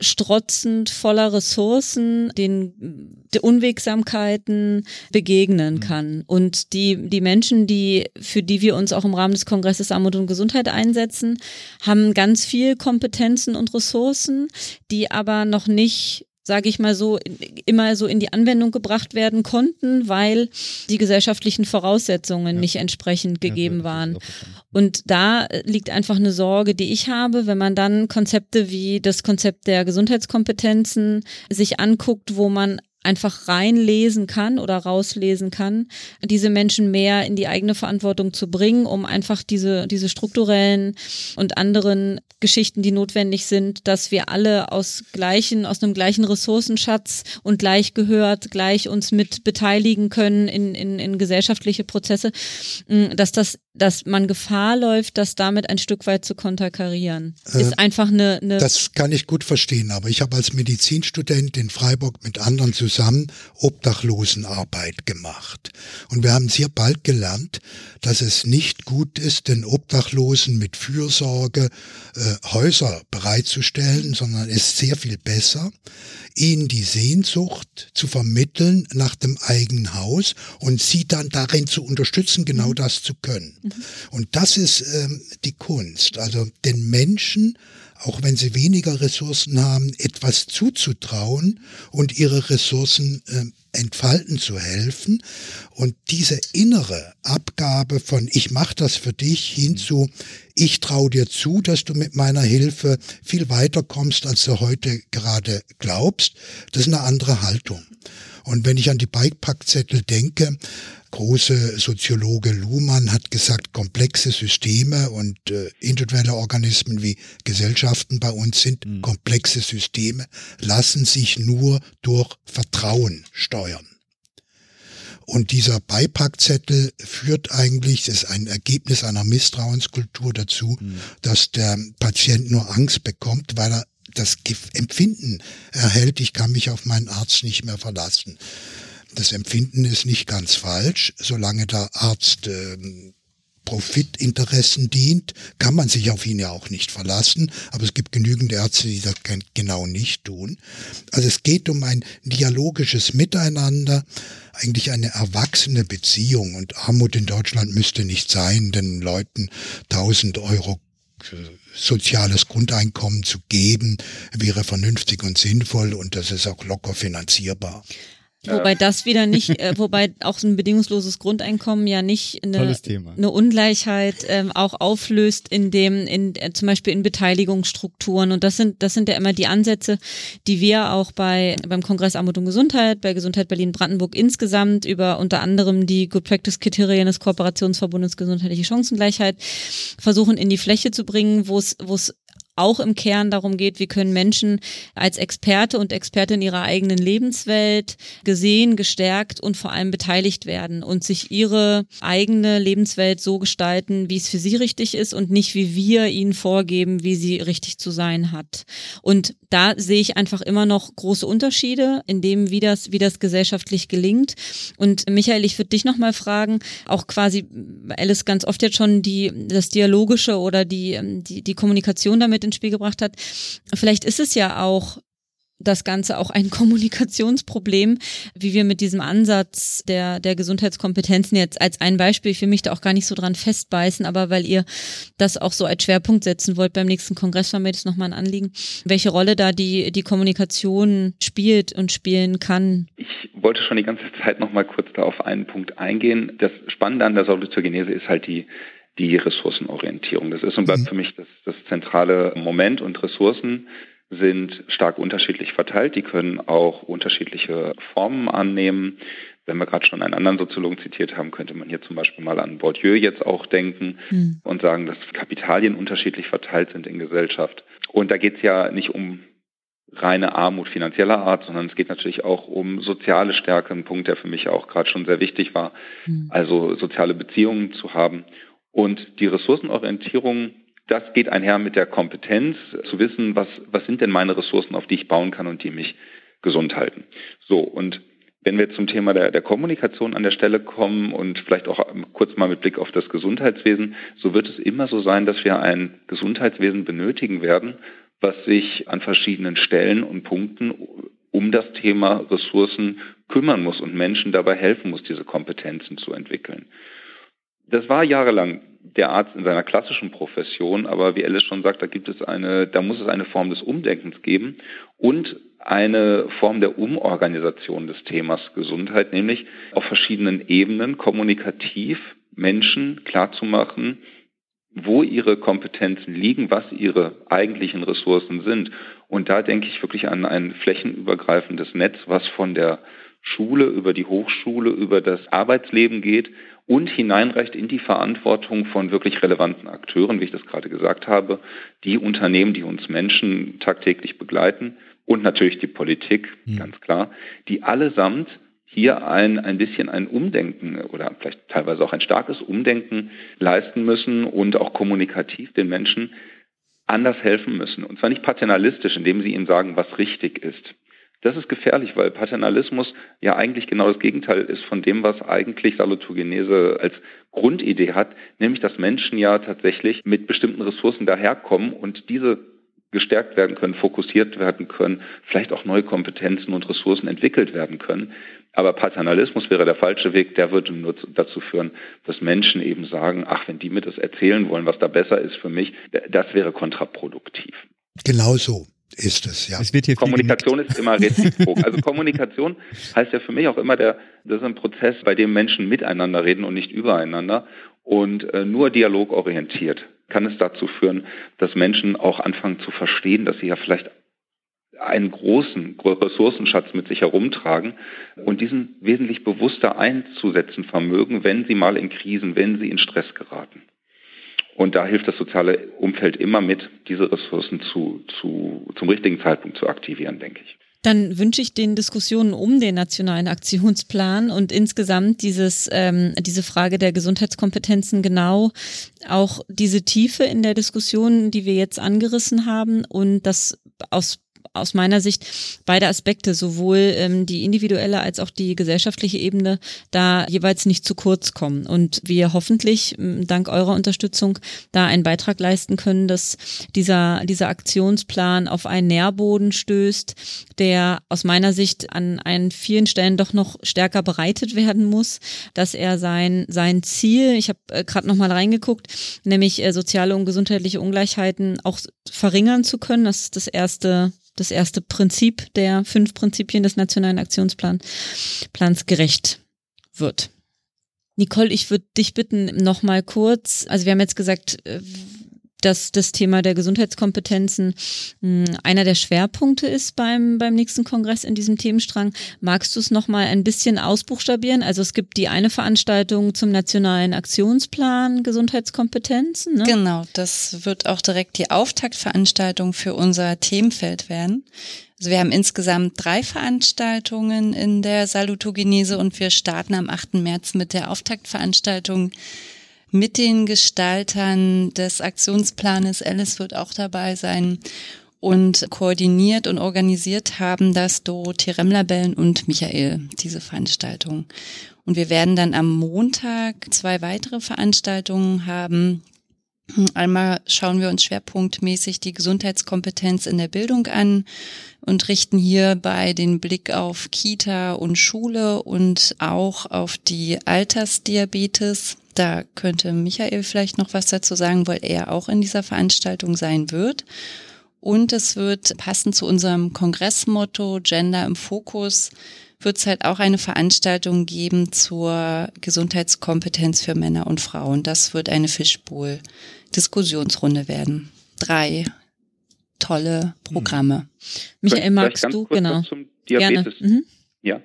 strotzend voller Ressourcen den Unwegsamkeiten begegnen mhm. kann. Und die, die Menschen, die, für die wir uns auch im Rahmen des Kongresses Armut und Gesundheit einsetzen, haben ganz viel Kompetenzen und Ressourcen, die aber noch nicht sage ich mal so, immer so in die Anwendung gebracht werden konnten, weil die gesellschaftlichen Voraussetzungen ja. nicht entsprechend gegeben ja, waren. Und da liegt einfach eine Sorge, die ich habe, wenn man dann Konzepte wie das Konzept der Gesundheitskompetenzen sich anguckt, wo man einfach reinlesen kann oder rauslesen kann, diese Menschen mehr in die eigene Verantwortung zu bringen, um einfach diese, diese strukturellen und anderen Geschichten, die notwendig sind, dass wir alle aus gleichen, aus einem gleichen Ressourcenschatz und gleich gehört, gleich uns mit beteiligen können in, in, in gesellschaftliche Prozesse, dass das dass man Gefahr läuft, das damit ein Stück weit zu konterkarieren. Äh, ist einfach eine, eine Das kann ich gut verstehen, aber ich habe als Medizinstudent in Freiburg mit anderen zusammen Obdachlosenarbeit gemacht. Und wir haben sehr bald gelernt, dass es nicht gut ist, den Obdachlosen mit Fürsorge äh, Häuser bereitzustellen, sondern es ist sehr viel besser, ihnen die Sehnsucht zu vermitteln nach dem eigenen Haus und sie dann darin zu unterstützen, genau mhm. das zu können. Mhm. Und das ist ähm, die Kunst, also den Menschen auch wenn sie weniger Ressourcen haben, etwas zuzutrauen und ihre Ressourcen äh, entfalten zu helfen. Und diese innere Abgabe von ich mache das für dich hinzu, ich traue dir zu, dass du mit meiner Hilfe viel weiter kommst, als du heute gerade glaubst, das ist eine andere Haltung. Und wenn ich an die Bikepackzettel denke, große Soziologe Luhmann hat gesagt, komplexe Systeme und äh, individuelle Organismen wie Gesellschaften bei uns sind mhm. komplexe Systeme, lassen sich nur durch Vertrauen steuern. Und dieser Beipackzettel führt eigentlich, das ist ein Ergebnis einer Misstrauenskultur dazu, mhm. dass der Patient nur Angst bekommt, weil er das Empfinden erhält, ich kann mich auf meinen Arzt nicht mehr verlassen. Das Empfinden ist nicht ganz falsch, solange der Arzt äh, Profitinteressen dient, kann man sich auf ihn ja auch nicht verlassen. Aber es gibt genügend Ärzte, die das genau nicht tun. Also es geht um ein dialogisches Miteinander, eigentlich eine erwachsene Beziehung. Und Armut in Deutschland müsste nicht sein, den Leuten 1000 Euro äh, soziales Grundeinkommen zu geben, wäre vernünftig und sinnvoll und das ist auch locker finanzierbar. Wobei das wieder nicht, äh, wobei auch ein bedingungsloses Grundeinkommen ja nicht eine, eine Ungleichheit ähm, auch auflöst in dem, in äh, zum Beispiel in Beteiligungsstrukturen. Und das sind, das sind ja immer die Ansätze, die wir auch bei beim Kongress Armut und Gesundheit, bei Gesundheit Berlin-Brandenburg insgesamt über unter anderem die Good Practice Kriterien des Kooperationsverbundes Gesundheitliche Chancengleichheit versuchen in die Fläche zu bringen, wo es, wo es auch im Kern darum geht, wie können Menschen als Experte und Experte in ihrer eigenen Lebenswelt gesehen, gestärkt und vor allem beteiligt werden und sich ihre eigene Lebenswelt so gestalten, wie es für sie richtig ist und nicht wie wir ihnen vorgeben, wie sie richtig zu sein hat. Und da sehe ich einfach immer noch große Unterschiede in dem, wie das, wie das gesellschaftlich gelingt. Und Michael, ich würde dich nochmal fragen, auch quasi Alice ganz oft jetzt schon die, das Dialogische oder die, die, die Kommunikation damit ins Spiel gebracht hat. Vielleicht ist es ja auch das Ganze auch ein Kommunikationsproblem, wie wir mit diesem Ansatz der, der Gesundheitskompetenzen jetzt als ein Beispiel, ich will mich da auch gar nicht so dran festbeißen, aber weil ihr das auch so als Schwerpunkt setzen wollt beim nächsten Kongress, war mir das nochmal ein Anliegen, welche Rolle da die, die Kommunikation spielt und spielen kann. Ich wollte schon die ganze Zeit nochmal kurz da auf einen Punkt eingehen. Das Spannende an der Salutogenese ist halt die die Ressourcenorientierung. Das ist und bleibt mhm. für mich das, das zentrale Moment und Ressourcen sind stark unterschiedlich verteilt. Die können auch unterschiedliche Formen annehmen. Wenn wir gerade schon einen anderen Soziologen zitiert haben, könnte man hier zum Beispiel mal an Bourdieu jetzt auch denken mhm. und sagen, dass Kapitalien unterschiedlich verteilt sind in Gesellschaft. Und da geht es ja nicht um reine Armut finanzieller Art, sondern es geht natürlich auch um soziale Stärke, ein Punkt, der für mich auch gerade schon sehr wichtig war, mhm. also soziale Beziehungen zu haben. Und die Ressourcenorientierung das geht einher mit der Kompetenz, zu wissen, was, was sind denn meine Ressourcen, auf die ich bauen kann und die mich gesund halten. So, und wenn wir zum Thema der, der Kommunikation an der Stelle kommen und vielleicht auch kurz mal mit Blick auf das Gesundheitswesen, so wird es immer so sein, dass wir ein Gesundheitswesen benötigen werden, was sich an verschiedenen Stellen und Punkten um das Thema Ressourcen kümmern muss und Menschen dabei helfen muss, diese Kompetenzen zu entwickeln. Das war jahrelang der Arzt in seiner klassischen Profession, aber wie Alice schon sagt, da gibt es eine, da muss es eine Form des Umdenkens geben und eine Form der Umorganisation des Themas Gesundheit, nämlich auf verschiedenen Ebenen kommunikativ Menschen klarzumachen, wo ihre Kompetenzen liegen, was ihre eigentlichen Ressourcen sind. Und da denke ich wirklich an ein flächenübergreifendes Netz, was von der Schule über die Hochschule, über das Arbeitsleben geht und hineinreicht in die Verantwortung von wirklich relevanten Akteuren, wie ich das gerade gesagt habe, die Unternehmen, die uns Menschen tagtäglich begleiten und natürlich die Politik, mhm. ganz klar, die allesamt hier ein, ein bisschen ein Umdenken oder vielleicht teilweise auch ein starkes Umdenken leisten müssen und auch kommunikativ den Menschen anders helfen müssen. Und zwar nicht paternalistisch, indem sie ihnen sagen, was richtig ist, das ist gefährlich, weil Paternalismus ja eigentlich genau das Gegenteil ist von dem, was eigentlich Salutogenese als Grundidee hat, nämlich dass Menschen ja tatsächlich mit bestimmten Ressourcen daherkommen und diese gestärkt werden können, fokussiert werden können, vielleicht auch neue Kompetenzen und Ressourcen entwickelt werden können. Aber Paternalismus wäre der falsche Weg, der würde nur dazu führen, dass Menschen eben sagen, ach, wenn die mir das erzählen wollen, was da besser ist für mich, das wäre kontraproduktiv. Genau so ist es, ja. Es wird hier Kommunikation ist immer reziprok. Also Kommunikation heißt ja für mich auch immer, der, das ist ein Prozess, bei dem Menschen miteinander reden und nicht übereinander. Und äh, nur dialogorientiert kann es dazu führen, dass Menschen auch anfangen zu verstehen, dass sie ja vielleicht einen großen Ressourcenschatz mit sich herumtragen und diesen wesentlich bewusster einzusetzen vermögen, wenn sie mal in Krisen, wenn sie in Stress geraten. Und da hilft das soziale Umfeld immer mit, diese Ressourcen zu, zu, zum richtigen Zeitpunkt zu aktivieren, denke ich. Dann wünsche ich den Diskussionen um den nationalen Aktionsplan und insgesamt dieses, ähm, diese Frage der Gesundheitskompetenzen genau auch diese Tiefe in der Diskussion, die wir jetzt angerissen haben und das aus aus meiner Sicht beide Aspekte, sowohl ähm, die individuelle als auch die gesellschaftliche Ebene, da jeweils nicht zu kurz kommen. Und wir hoffentlich dank eurer Unterstützung da einen Beitrag leisten können, dass dieser, dieser Aktionsplan auf einen Nährboden stößt, der aus meiner Sicht an, an vielen Stellen doch noch stärker bereitet werden muss, dass er sein, sein Ziel, ich habe äh, gerade nochmal reingeguckt, nämlich äh, soziale und gesundheitliche Ungleichheiten auch verringern zu können. Das ist das erste das erste Prinzip der fünf Prinzipien des Nationalen Aktionsplans Plans gerecht wird. Nicole, ich würde dich bitten, nochmal kurz, also wir haben jetzt gesagt, äh, dass das Thema der Gesundheitskompetenzen mh, hm, einer der Schwerpunkte ist beim, beim nächsten Kongress in diesem Themenstrang. Magst du es nochmal ein bisschen ausbuchstabieren? Also es gibt die eine Veranstaltung zum nationalen Aktionsplan Gesundheitskompetenzen. Ne? Genau, das wird auch direkt die Auftaktveranstaltung für unser Themenfeld werden. Also wir haben insgesamt drei Veranstaltungen in der Salutogenese und wir starten am 8. März mit der Auftaktveranstaltung mit den Gestaltern des Aktionsplanes. Alice wird auch dabei sein. Und koordiniert und organisiert haben das Dorothee Remlerbellen und Michael, diese Veranstaltung. Und wir werden dann am Montag zwei weitere Veranstaltungen haben. Einmal schauen wir uns schwerpunktmäßig die Gesundheitskompetenz in der Bildung an und richten hierbei den Blick auf Kita und Schule und auch auf die Altersdiabetes. Da könnte Michael vielleicht noch was dazu sagen, weil er auch in dieser Veranstaltung sein wird. Und es wird passend zu unserem Kongressmotto Gender im Fokus wird es halt auch eine Veranstaltung geben zur Gesundheitskompetenz für Männer und Frauen. Das wird eine Fischbowl-Diskussionsrunde werden. Drei tolle Programme. Michael, magst du? Genau. Gerne. Mhm. Ja.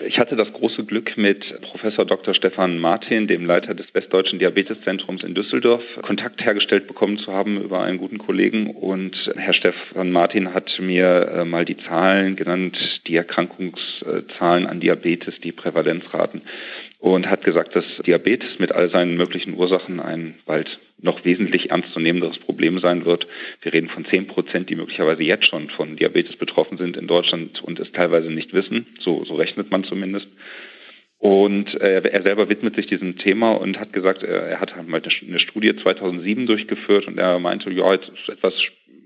Ich hatte das große Glück, mit Professor Dr. Stefan Martin, dem Leiter des Westdeutschen Diabeteszentrums in Düsseldorf, Kontakt hergestellt bekommen zu haben über einen guten Kollegen. Und Herr Stefan Martin hat mir äh, mal die Zahlen genannt, die Erkrankungszahlen an Diabetes, die Prävalenzraten und hat gesagt, dass Diabetes mit all seinen möglichen Ursachen ein bald noch wesentlich ernstzunehmenderes Problem sein wird. Wir reden von 10 Prozent, die möglicherweise jetzt schon von Diabetes betroffen sind in Deutschland und es teilweise nicht wissen. So, so rechnet man zumindest. Und äh, er selber widmet sich diesem Thema und hat gesagt, er, er hat halt mal eine Studie 2007 durchgeführt und er meinte, ja, jetzt ist etwas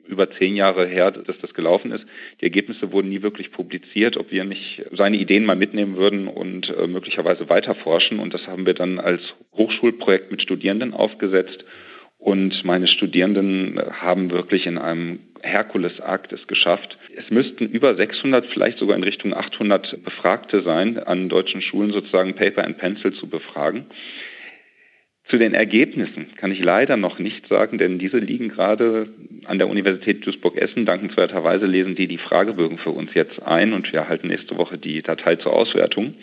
über zehn Jahre her, dass das gelaufen ist. Die Ergebnisse wurden nie wirklich publiziert, ob wir nicht seine Ideen mal mitnehmen würden und äh, möglicherweise weiterforschen. Und das haben wir dann als Hochschulprojekt mit Studierenden aufgesetzt. Und meine Studierenden haben wirklich in einem Herkulesakt es geschafft. Es müssten über 600, vielleicht sogar in Richtung 800 Befragte sein, an deutschen Schulen sozusagen Paper and Pencil zu befragen. Zu den Ergebnissen kann ich leider noch nicht sagen, denn diese liegen gerade an der Universität Duisburg-Essen. Dankenswerterweise lesen die die Fragebögen für uns jetzt ein und wir erhalten nächste Woche die Datei zur Auswertung.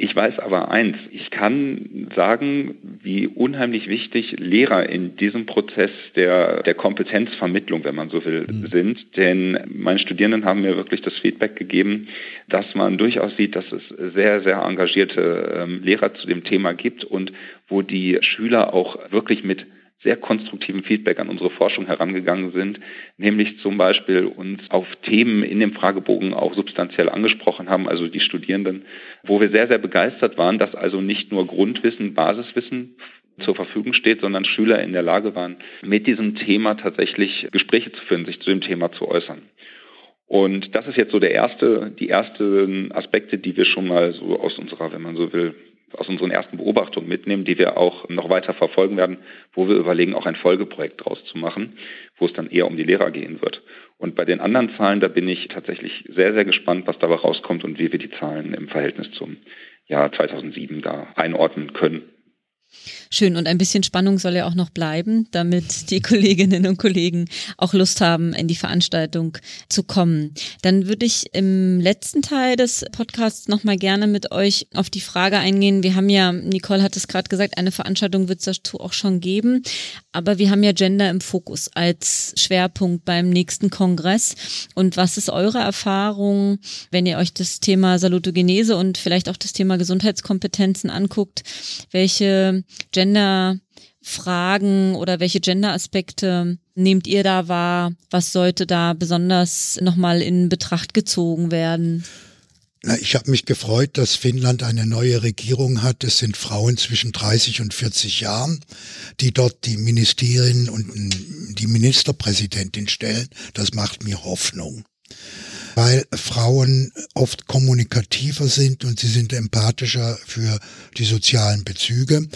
Ich weiß aber eins, ich kann sagen, wie unheimlich wichtig Lehrer in diesem Prozess der, der Kompetenzvermittlung, wenn man so will, mhm. sind. Denn meine Studierenden haben mir wirklich das Feedback gegeben, dass man durchaus sieht, dass es sehr, sehr engagierte ähm, Lehrer zu dem Thema gibt und wo die Schüler auch wirklich mit sehr konstruktiven Feedback an unsere Forschung herangegangen sind, nämlich zum Beispiel uns auf Themen in dem Fragebogen auch substanziell angesprochen haben, also die Studierenden, wo wir sehr, sehr begeistert waren, dass also nicht nur Grundwissen, Basiswissen zur Verfügung steht, sondern Schüler in der Lage waren, mit diesem Thema tatsächlich Gespräche zu führen, sich zu dem Thema zu äußern. Und das ist jetzt so der erste, die ersten Aspekte, die wir schon mal so aus unserer, wenn man so will, aus unseren ersten Beobachtungen mitnehmen, die wir auch noch weiter verfolgen werden, wo wir überlegen, auch ein Folgeprojekt draus zu machen, wo es dann eher um die Lehrer gehen wird. Und bei den anderen Zahlen, da bin ich tatsächlich sehr, sehr gespannt, was dabei rauskommt und wie wir die Zahlen im Verhältnis zum Jahr 2007 da einordnen können. Schön und ein bisschen Spannung soll ja auch noch bleiben, damit die Kolleginnen und Kollegen auch Lust haben, in die Veranstaltung zu kommen. Dann würde ich im letzten Teil des Podcasts nochmal gerne mit euch auf die Frage eingehen. Wir haben ja, Nicole hat es gerade gesagt, eine Veranstaltung wird es dazu auch schon geben, aber wir haben ja Gender im Fokus als Schwerpunkt beim nächsten Kongress. Und was ist eure Erfahrung, wenn ihr euch das Thema Salutogenese und vielleicht auch das Thema Gesundheitskompetenzen anguckt? Welche Gender-Fragen oder welche Gender-Aspekte nehmt ihr da wahr? Was sollte da besonders nochmal in Betracht gezogen werden? Na, ich habe mich gefreut, dass Finnland eine neue Regierung hat. Es sind Frauen zwischen 30 und 40 Jahren, die dort die Ministerin und die Ministerpräsidentin stellen. Das macht mir Hoffnung weil Frauen oft kommunikativer sind und sie sind empathischer für die sozialen Bezüge.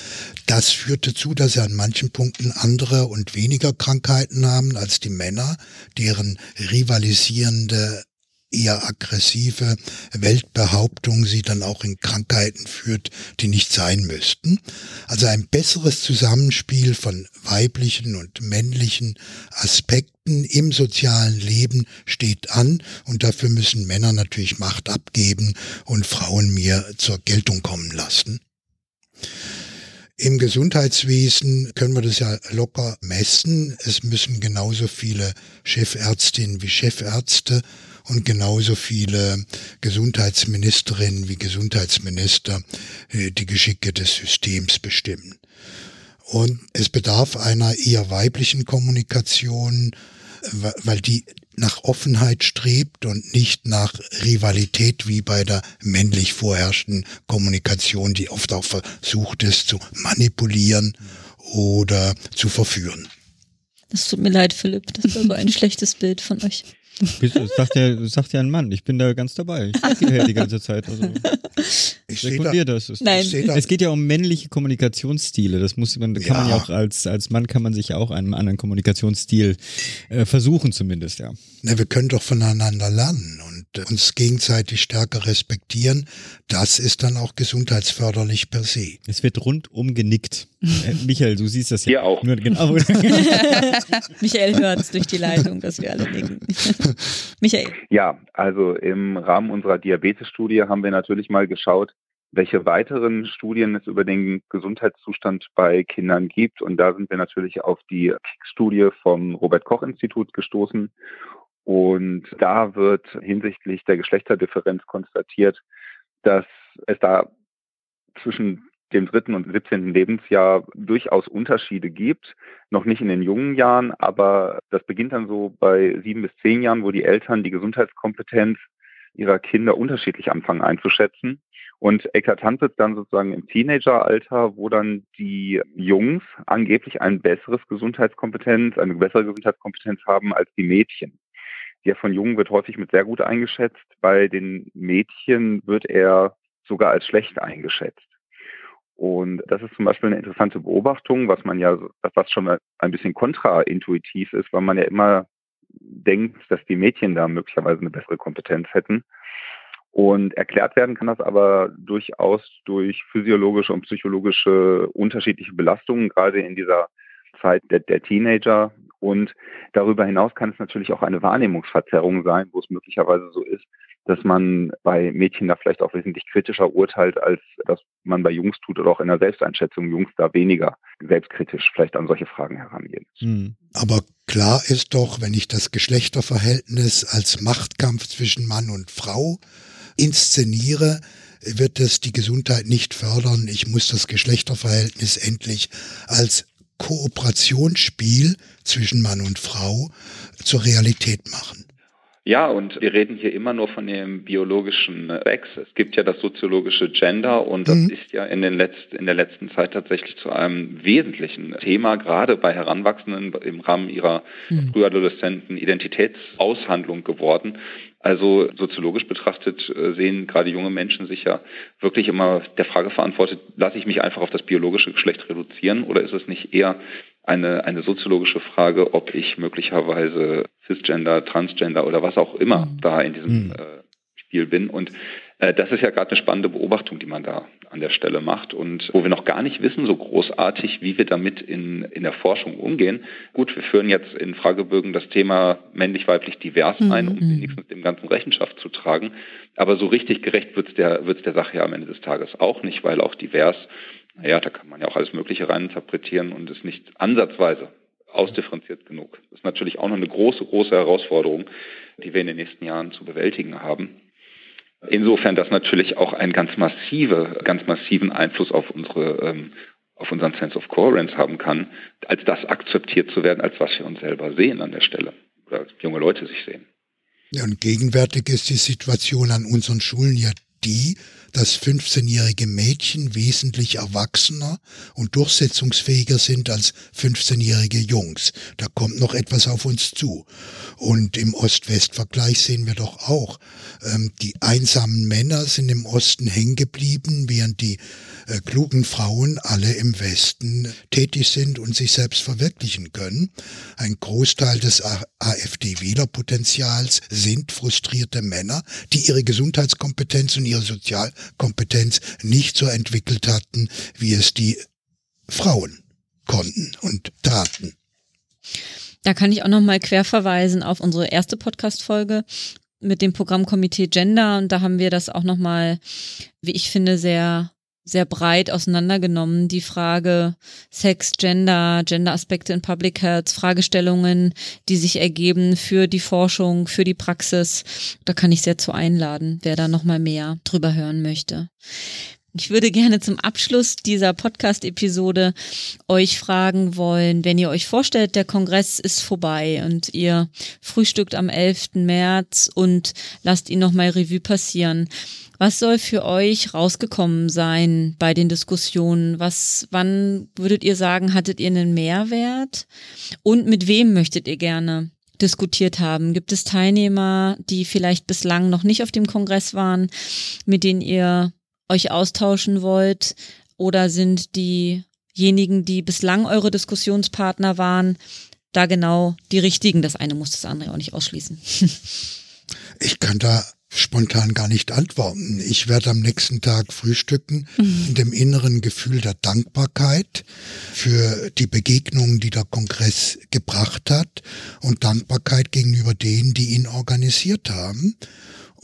Das führt dazu, dass sie an manchen Punkten andere und weniger Krankheiten haben als die Männer, deren rivalisierende eher aggressive Weltbehauptung sie dann auch in Krankheiten führt, die nicht sein müssten. Also ein besseres Zusammenspiel von weiblichen und männlichen Aspekten im sozialen Leben steht an und dafür müssen Männer natürlich Macht abgeben und Frauen mehr zur Geltung kommen lassen. Im Gesundheitswesen können wir das ja locker messen. Es müssen genauso viele Chefärztinnen wie Chefärzte und genauso viele Gesundheitsministerinnen wie Gesundheitsminister äh, die Geschicke des Systems bestimmen. Und es bedarf einer eher weiblichen Kommunikation, weil die nach Offenheit strebt und nicht nach Rivalität wie bei der männlich vorherrschenden Kommunikation, die oft auch versucht ist zu manipulieren oder zu verführen. Das tut mir leid, Philipp, das war so ein schlechtes Bild von euch. Das sagt ja, sagt ja ein Mann. Ich bin da ganz dabei. Ich stehe hierher die ganze Zeit. Also, ich sekundiere da, das. Es, Nein. Da. Es geht ja um männliche Kommunikationsstile. Das muss man, kann ja. man ja auch als, als Mann kann man sich ja auch einem anderen Kommunikationsstil äh, versuchen zumindest, ja. Na, wir können doch voneinander lernen und uns gegenseitig stärker respektieren. Das ist dann auch gesundheitsförderlich per se. Es wird rundum genickt. Äh, Michael, du siehst das ja. Hier auch. Nur, genau. Michael hört es durch die Leitung, dass wir alle nicken. Michael. Ja, also im Rahmen unserer Diabetes-Studie haben wir natürlich mal geschaut, welche weiteren Studien es über den Gesundheitszustand bei Kindern gibt. Und da sind wir natürlich auf die KICS-Studie vom Robert-Koch-Institut gestoßen. Und da wird hinsichtlich der Geschlechterdifferenz konstatiert, dass es da zwischen dem dritten und siebzehnten Lebensjahr durchaus Unterschiede gibt. Noch nicht in den jungen Jahren, aber das beginnt dann so bei sieben bis zehn Jahren, wo die Eltern die Gesundheitskompetenz ihrer Kinder unterschiedlich anfangen einzuschätzen. Und eklatant wird dann sozusagen im Teenageralter, wo dann die Jungs angeblich ein besseres Gesundheitskompetenz, eine bessere Gesundheitskompetenz haben als die Mädchen. Der von Jungen wird häufig mit sehr gut eingeschätzt. Bei den Mädchen wird er sogar als schlecht eingeschätzt. Und das ist zum Beispiel eine interessante Beobachtung, was man ja, was schon ein bisschen kontraintuitiv ist, weil man ja immer denkt, dass die Mädchen da möglicherweise eine bessere Kompetenz hätten. Und erklärt werden kann das aber durchaus durch physiologische und psychologische unterschiedliche Belastungen, gerade in dieser Zeit der, der Teenager. Und darüber hinaus kann es natürlich auch eine Wahrnehmungsverzerrung sein, wo es möglicherweise so ist, dass man bei Mädchen da vielleicht auch wesentlich kritischer urteilt, als das man bei Jungs tut oder auch in der Selbsteinschätzung Jungs da weniger selbstkritisch vielleicht an solche Fragen herangehen. Mhm. Aber klar ist doch, wenn ich das Geschlechterverhältnis als Machtkampf zwischen Mann und Frau inszeniere, wird es die Gesundheit nicht fördern. Ich muss das Geschlechterverhältnis endlich als Kooperationsspiel zwischen Mann und Frau zur Realität machen. Ja, und wir reden hier immer nur von dem biologischen Sex. Es gibt ja das soziologische Gender und das mhm. ist ja in, den Letzt, in der letzten Zeit tatsächlich zu einem wesentlichen Thema, gerade bei Heranwachsenden im Rahmen ihrer mhm. frühadoleszenten Identitätsaushandlung geworden. Also soziologisch betrachtet äh, sehen gerade junge Menschen sich ja wirklich immer der Frage verantwortet, lasse ich mich einfach auf das biologische Geschlecht reduzieren oder ist es nicht eher eine, eine soziologische Frage, ob ich möglicherweise Cisgender, Transgender oder was auch immer mhm. da in diesem mhm. äh, Spiel bin. Und das ist ja gerade eine spannende Beobachtung, die man da an der Stelle macht und wo wir noch gar nicht wissen so großartig, wie wir damit in, in der Forschung umgehen. Gut, wir führen jetzt in Fragebögen das Thema männlich-weiblich divers mhm. ein, um mhm. wenigstens dem Ganzen Rechenschaft zu tragen. Aber so richtig gerecht wird es der, wird's der Sache ja am Ende des Tages auch nicht, weil auch divers naja, da kann man ja auch alles Mögliche reininterpretieren und ist nicht ansatzweise ausdifferenziert genug. Das ist natürlich auch noch eine große, große Herausforderung, die wir in den nächsten Jahren zu bewältigen haben. Insofern das natürlich auch einen ganz massive, ganz massiven Einfluss auf unsere, ähm, auf unseren Sense of Coherence haben kann, als das akzeptiert zu werden, als was wir uns selber sehen an der Stelle oder junge Leute sich sehen. Ja, und gegenwärtig ist die Situation an unseren Schulen ja die, dass 15-jährige Mädchen wesentlich erwachsener und durchsetzungsfähiger sind als 15-jährige Jungs. Da kommt noch etwas auf uns zu. Und im Ost-West-Vergleich sehen wir doch auch, ähm, die einsamen Männer sind im Osten hängen geblieben, während die äh, klugen Frauen alle im Westen tätig sind und sich selbst verwirklichen können. Ein Großteil des AfD-Wählerpotenzials sind frustrierte Männer, die ihre Gesundheitskompetenz und ihre Sozialkompetenz nicht so entwickelt hatten, wie es die Frauen konnten und taten. Da kann ich auch nochmal quer verweisen auf unsere erste Podcast-Folge mit dem Programmkomitee Gender und da haben wir das auch nochmal, wie ich finde, sehr sehr breit auseinandergenommen. Die Frage Sex, Gender, Gender-Aspekte in Public Health, Fragestellungen, die sich ergeben für die Forschung, für die Praxis. Da kann ich sehr zu einladen, wer da nochmal mehr drüber hören möchte. Ich würde gerne zum Abschluss dieser Podcast-Episode euch fragen wollen, wenn ihr euch vorstellt, der Kongress ist vorbei und ihr frühstückt am 11. März und lasst ihn nochmal Revue passieren. Was soll für euch rausgekommen sein bei den Diskussionen? Was, wann würdet ihr sagen, hattet ihr einen Mehrwert? Und mit wem möchtet ihr gerne diskutiert haben? Gibt es Teilnehmer, die vielleicht bislang noch nicht auf dem Kongress waren, mit denen ihr euch austauschen wollt? Oder sind diejenigen, die bislang eure Diskussionspartner waren, da genau die richtigen? Das eine muss das andere auch nicht ausschließen. Ich kann da spontan gar nicht antworten. Ich werde am nächsten Tag frühstücken mhm. in dem inneren Gefühl der Dankbarkeit für die Begegnungen, die der Kongress gebracht hat und Dankbarkeit gegenüber denen, die ihn organisiert haben.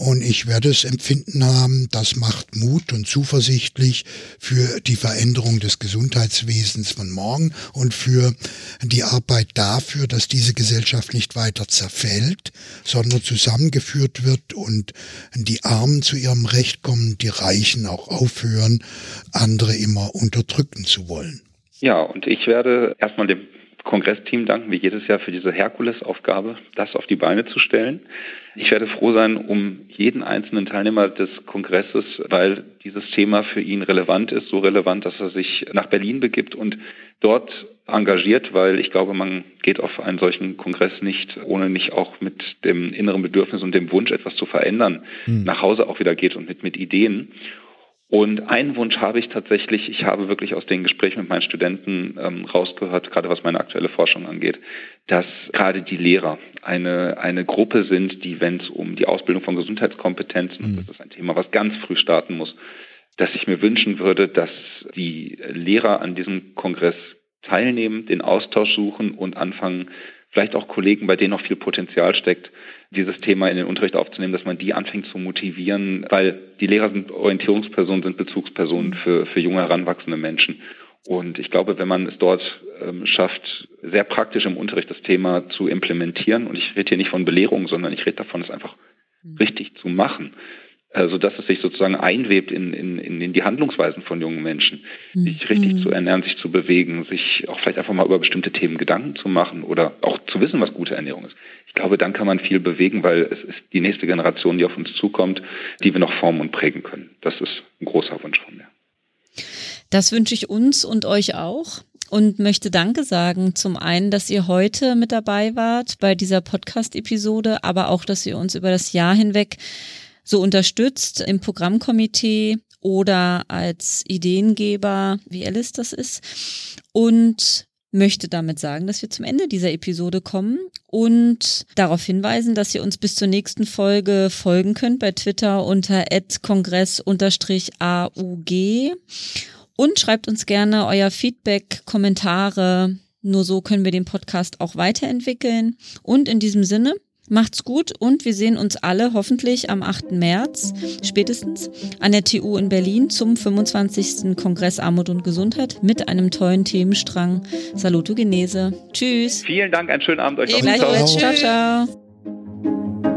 Und ich werde es empfinden haben, das macht Mut und zuversichtlich für die Veränderung des Gesundheitswesens von morgen und für die Arbeit dafür, dass diese Gesellschaft nicht weiter zerfällt, sondern zusammengeführt wird und die Armen zu ihrem Recht kommen, die Reichen auch aufhören, andere immer unterdrücken zu wollen. Ja, und ich werde erstmal dem Kongressteam danken, wie jedes Jahr, für diese Herkulesaufgabe, das auf die Beine zu stellen. Ich werde froh sein um jeden einzelnen Teilnehmer des Kongresses, weil dieses Thema für ihn relevant ist, so relevant, dass er sich nach Berlin begibt und dort engagiert, weil ich glaube, man geht auf einen solchen Kongress nicht, ohne nicht auch mit dem inneren Bedürfnis und dem Wunsch, etwas zu verändern, mhm. nach Hause auch wieder geht und mit, mit Ideen. Und einen Wunsch habe ich tatsächlich, ich habe wirklich aus den Gesprächen mit meinen Studenten ähm, rausgehört, gerade was meine aktuelle Forschung angeht, dass gerade die Lehrer eine, eine Gruppe sind, die, wenn es um die Ausbildung von Gesundheitskompetenzen, mhm. das ist ein Thema, was ganz früh starten muss, dass ich mir wünschen würde, dass die Lehrer an diesem Kongress teilnehmen, den Austausch suchen und anfangen, vielleicht auch Kollegen, bei denen noch viel Potenzial steckt, dieses Thema in den Unterricht aufzunehmen, dass man die anfängt zu motivieren, weil die Lehrer sind Orientierungspersonen, sind Bezugspersonen für, für junge heranwachsende Menschen. Und ich glaube, wenn man es dort ähm, schafft, sehr praktisch im Unterricht das Thema zu implementieren, und ich rede hier nicht von Belehrung, sondern ich rede davon, es einfach mhm. richtig zu machen, also dass es sich sozusagen einwebt in, in, in die Handlungsweisen von jungen Menschen, mhm. sich richtig mhm. zu ernähren, sich zu bewegen, sich auch vielleicht einfach mal über bestimmte Themen Gedanken zu machen oder auch zu wissen, was gute Ernährung ist. Ich glaube, dann kann man viel bewegen, weil es ist die nächste Generation, die auf uns zukommt, die wir noch formen und prägen können. Das ist ein großer Wunsch von mir. Das wünsche ich uns und euch auch und möchte Danke sagen. Zum einen, dass ihr heute mit dabei wart bei dieser Podcast-Episode, aber auch, dass ihr uns über das Jahr hinweg so unterstützt im Programmkomitee oder als Ideengeber, wie Alice das ist. Und möchte damit sagen, dass wir zum Ende dieser Episode kommen und darauf hinweisen, dass ihr uns bis zur nächsten Folge folgen könnt bei Twitter unter kongress-aug und schreibt uns gerne euer Feedback, Kommentare. Nur so können wir den Podcast auch weiterentwickeln. Und in diesem Sinne, Macht's gut und wir sehen uns alle hoffentlich am 8. März spätestens an der TU in Berlin zum 25. Kongress Armut und Gesundheit mit einem tollen Themenstrang Saluto Genese. Tschüss. Vielen Dank, einen schönen Abend euch. Ciao, ciao. ciao.